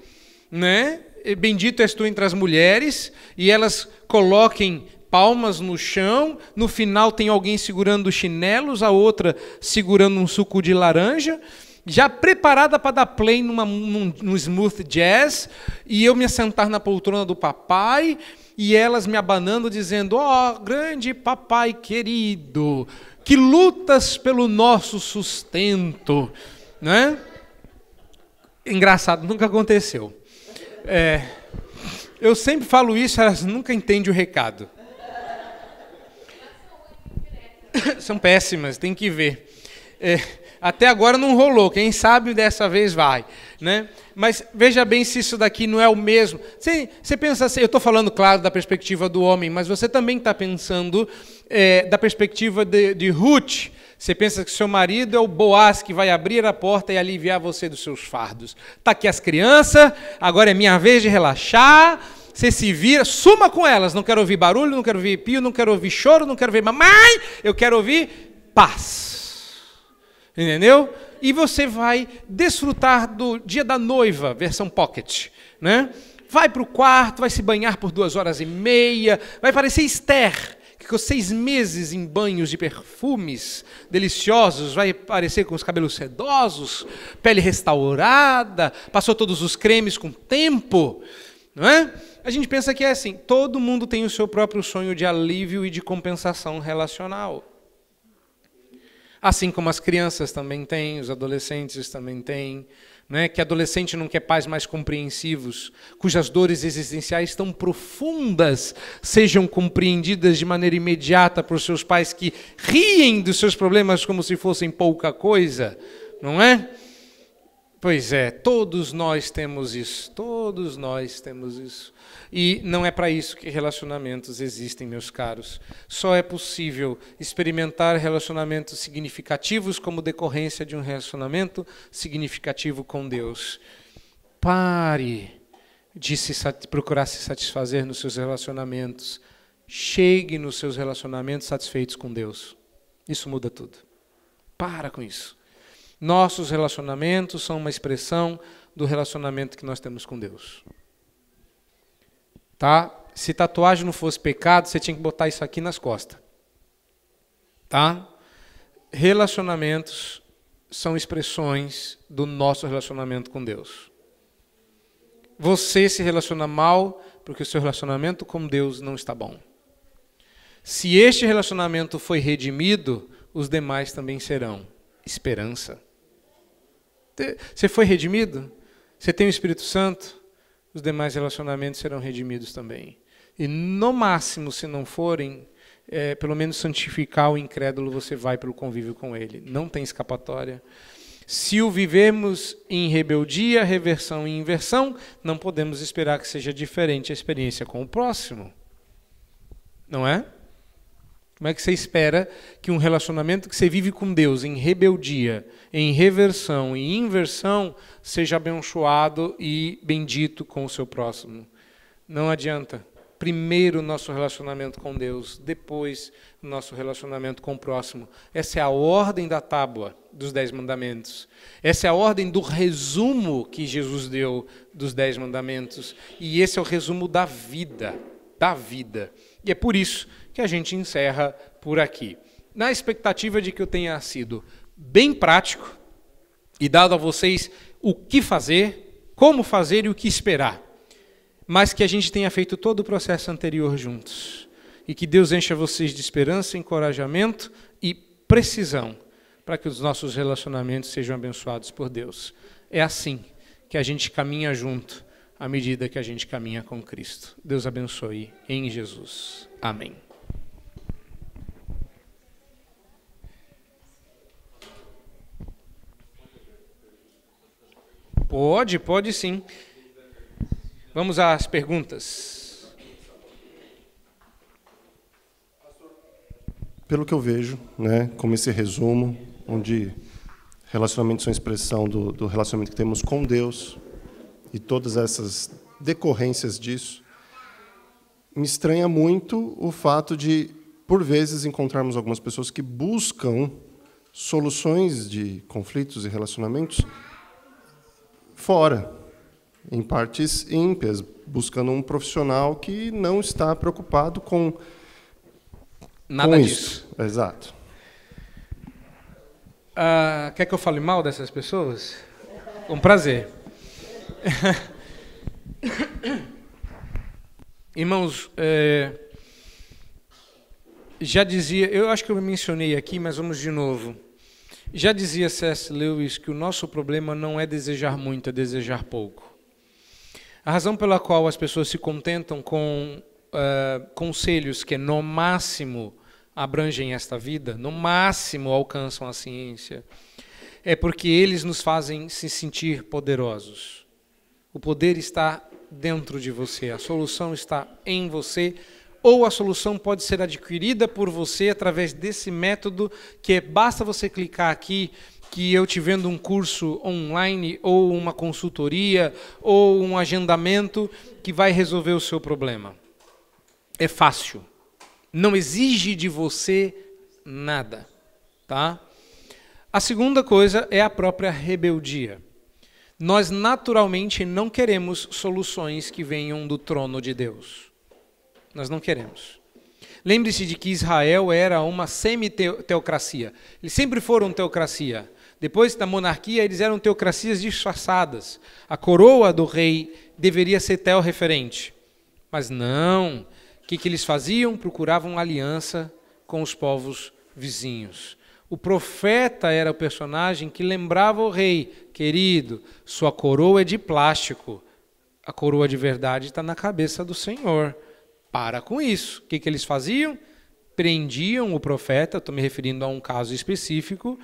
né? Bendito és tu entre as mulheres, e elas coloquem palmas no chão, no final tem alguém segurando chinelos, a outra segurando um suco de laranja, já preparada para dar play numa, num, num smooth jazz, e eu me assentar na poltrona do papai, e elas me abanando, dizendo: Ó, oh, grande papai querido, que lutas pelo nosso sustento. Né? Engraçado, nunca aconteceu. É, eu sempre falo isso, elas nunca entendem o recado. São péssimas, tem que ver. É, até agora não rolou, quem sabe dessa vez vai. Né? Mas veja bem se isso daqui não é o mesmo. Você, você pensa assim, eu estou falando, claro, da perspectiva do homem, mas você também está pensando é, da perspectiva de, de Ruth. Você pensa que seu marido é o Boaz que vai abrir a porta e aliviar você dos seus fardos. Está aqui as crianças, agora é minha vez de relaxar. Você se vira, suma com elas. Não quero ouvir barulho, não quero ouvir pio, não quero ouvir choro, não quero ouvir mamãe. Eu quero ouvir paz. Entendeu? E você vai desfrutar do dia da noiva, versão pocket. Né? Vai para o quarto, vai se banhar por duas horas e meia, vai parecer Esther ficou seis meses em banhos de perfumes deliciosos, vai aparecer com os cabelos sedosos, pele restaurada, passou todos os cremes com tempo, não é? A gente pensa que é assim, todo mundo tem o seu próprio sonho de alívio e de compensação relacional. Assim como as crianças também têm, os adolescentes também têm, né, que adolescente não quer pais mais compreensivos, cujas dores existenciais tão profundas sejam compreendidas de maneira imediata por seus pais que riem dos seus problemas como se fossem pouca coisa, não é? Pois é, todos nós temos isso, todos nós temos isso. E não é para isso que relacionamentos existem, meus caros. Só é possível experimentar relacionamentos significativos como decorrência de um relacionamento significativo com Deus. Pare de se procurar se satisfazer nos seus relacionamentos. Chegue nos seus relacionamentos satisfeitos com Deus. Isso muda tudo. Para com isso. Nossos relacionamentos são uma expressão do relacionamento que nós temos com Deus. Tá? Se tatuagem não fosse pecado, você tinha que botar isso aqui nas costas. Tá? Relacionamentos são expressões do nosso relacionamento com Deus. Você se relaciona mal porque o seu relacionamento com Deus não está bom. Se este relacionamento foi redimido, os demais também serão. Esperança. Você foi redimido? Você tem o Espírito Santo? Os demais relacionamentos serão redimidos também. E no máximo, se não forem, é, pelo menos santificar o incrédulo, você vai pelo convívio com ele. Não tem escapatória. Se o vivemos em rebeldia, reversão e inversão, não podemos esperar que seja diferente a experiência com o próximo. Não é? Como é que você espera que um relacionamento que você vive com Deus em rebeldia, em reversão e inversão seja abençoado e bendito com o seu próximo? Não adianta. Primeiro o nosso relacionamento com Deus, depois o nosso relacionamento com o próximo. Essa é a ordem da tábua dos Dez Mandamentos. Essa é a ordem do resumo que Jesus deu dos Dez Mandamentos. E esse é o resumo da vida. Da vida. E é por isso que a gente encerra por aqui. Na expectativa de que eu tenha sido bem prático e dado a vocês o que fazer, como fazer e o que esperar mas que a gente tenha feito todo o processo anterior juntos. E que Deus encha vocês de esperança, encorajamento e precisão para que os nossos relacionamentos sejam abençoados por Deus. É assim que a gente caminha junto à medida que a gente caminha com Cristo. Deus abençoe em Jesus. Amém. Pode, pode sim. Vamos às perguntas. Pelo que eu vejo, né, como esse resumo, onde relacionamentos são expressão do, do relacionamento que temos com Deus e todas essas decorrências disso, me estranha muito o fato de, por vezes, encontrarmos algumas pessoas que buscam soluções de conflitos e relacionamentos fora em partes ímpias, buscando um profissional que não está preocupado com nada com disso. Isso. Exato. Uh, quer que eu fale mal dessas pessoas? Com prazer. Irmãos, é, já dizia, eu acho que eu mencionei aqui, mas vamos de novo. Já dizia C.S. Lewis que o nosso problema não é desejar muito, é desejar pouco. A razão pela qual as pessoas se contentam com uh, conselhos que, no máximo, abrangem esta vida, no máximo alcançam a ciência, é porque eles nos fazem se sentir poderosos. O poder está dentro de você, a solução está em você, ou a solução pode ser adquirida por você através desse método que é, basta você clicar aqui que eu te vendo um curso online ou uma consultoria ou um agendamento que vai resolver o seu problema. É fácil. Não exige de você nada, tá? A segunda coisa é a própria rebeldia. Nós naturalmente não queremos soluções que venham do trono de Deus. Nós não queremos. Lembre-se de que Israel era uma semi-teocracia. Eles sempre foram teocracia. Depois da monarquia, eles eram teocracias disfarçadas. A coroa do rei deveria ser tel-referente. Mas não. O que, que eles faziam? Procuravam aliança com os povos vizinhos. O profeta era o personagem que lembrava o rei: querido, sua coroa é de plástico. A coroa de verdade está na cabeça do Senhor. Para com isso. O que, que eles faziam? Prendiam o profeta, estou me referindo a um caso específico,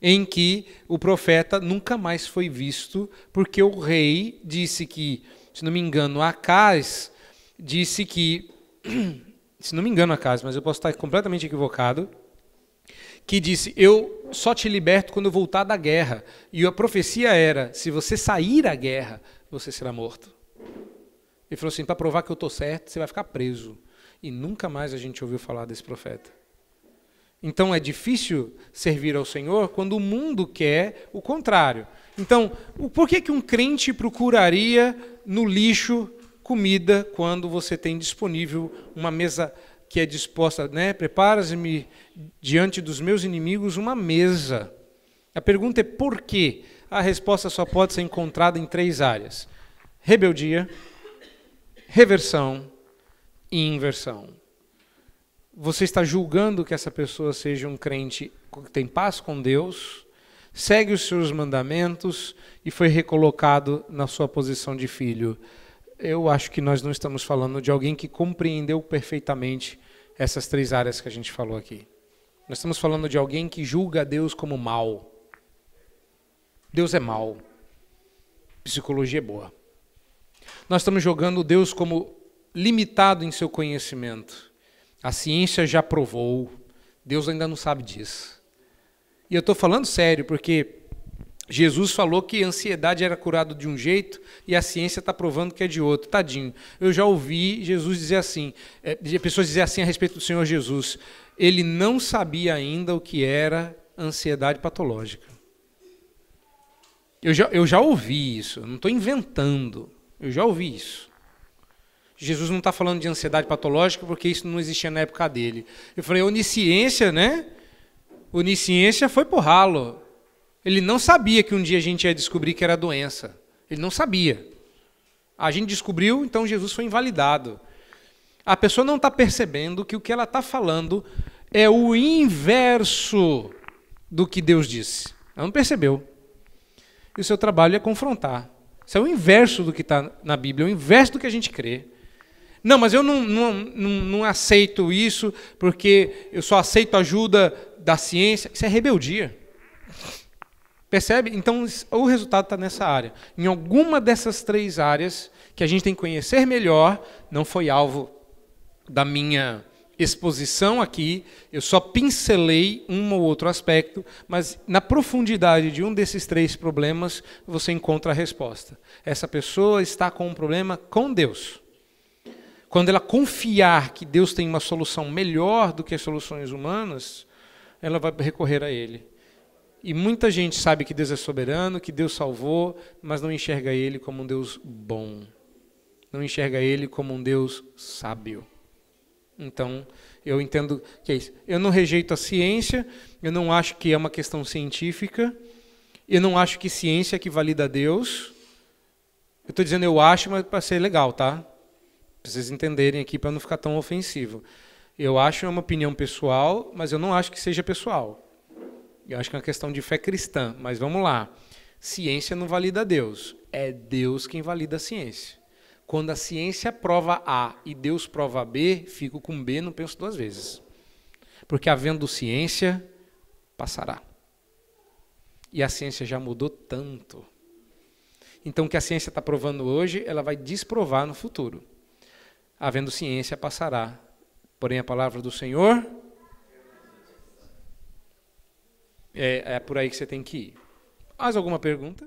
em que o profeta nunca mais foi visto, porque o rei disse que, se não me engano, Acais disse que, se não me engano, Acais, mas eu posso estar completamente equivocado, que disse: Eu só te liberto quando eu voltar da guerra. E a profecia era: se você sair da guerra, você será morto. Ele falou assim: para provar que eu estou certo, você vai ficar preso. E nunca mais a gente ouviu falar desse profeta. Então é difícil servir ao Senhor quando o mundo quer o contrário. Então, por que, que um crente procuraria no lixo comida quando você tem disponível uma mesa que é disposta, né? Prepara-me diante dos meus inimigos uma mesa. A pergunta é por quê? A resposta só pode ser encontrada em três áreas: rebeldia, reversão e inversão você está julgando que essa pessoa seja um crente que tem paz com Deus, segue os seus mandamentos e foi recolocado na sua posição de filho. Eu acho que nós não estamos falando de alguém que compreendeu perfeitamente essas três áreas que a gente falou aqui. Nós estamos falando de alguém que julga Deus como mal. Deus é mal. Psicologia é boa. Nós estamos jogando Deus como limitado em seu conhecimento. A ciência já provou, Deus ainda não sabe disso. E eu estou falando sério, porque Jesus falou que a ansiedade era curada de um jeito e a ciência está provando que é de outro. Tadinho. Eu já ouvi Jesus dizer assim, é, pessoas dizer assim a respeito do Senhor Jesus. Ele não sabia ainda o que era ansiedade patológica. Eu já, eu já ouvi isso, não estou inventando. Eu já ouvi isso. Jesus não está falando de ansiedade patológica porque isso não existia na época dele. Eu falei, onisciência, né? Onisciência foi por ralo. Ele não sabia que um dia a gente ia descobrir que era doença. Ele não sabia. A gente descobriu, então Jesus foi invalidado. A pessoa não está percebendo que o que ela está falando é o inverso do que Deus disse. Ela não percebeu. E o seu trabalho é confrontar. Isso é o inverso do que está na Bíblia, é o inverso do que a gente crê. Não, mas eu não, não, não, não aceito isso porque eu só aceito a ajuda da ciência. Isso é rebeldia. Percebe? Então, o resultado está nessa área. Em alguma dessas três áreas que a gente tem que conhecer melhor, não foi alvo da minha exposição aqui, eu só pincelei um ou outro aspecto, mas na profundidade de um desses três problemas você encontra a resposta. Essa pessoa está com um problema com Deus. Quando ela confiar que Deus tem uma solução melhor do que as soluções humanas, ela vai recorrer a Ele. E muita gente sabe que Deus é soberano, que Deus salvou, mas não enxerga Ele como um Deus bom. Não enxerga Ele como um Deus sábio. Então, eu entendo que é isso. Eu não rejeito a ciência, eu não acho que é uma questão científica, eu não acho que ciência é que valida a Deus. Eu estou dizendo eu acho, mas para ser legal, tá? Para vocês entenderem aqui, para não ficar tão ofensivo. Eu acho é uma opinião pessoal, mas eu não acho que seja pessoal. Eu acho que é uma questão de fé cristã, mas vamos lá. Ciência não valida Deus, é Deus quem valida a ciência. Quando a ciência prova A e Deus prova B, fico com B, não penso duas vezes. Porque havendo ciência, passará. E a ciência já mudou tanto. Então, o que a ciência está provando hoje, ela vai desprovar no futuro. Havendo ciência, passará. Porém, a palavra do Senhor é, é por aí que você tem que ir. Mais alguma pergunta?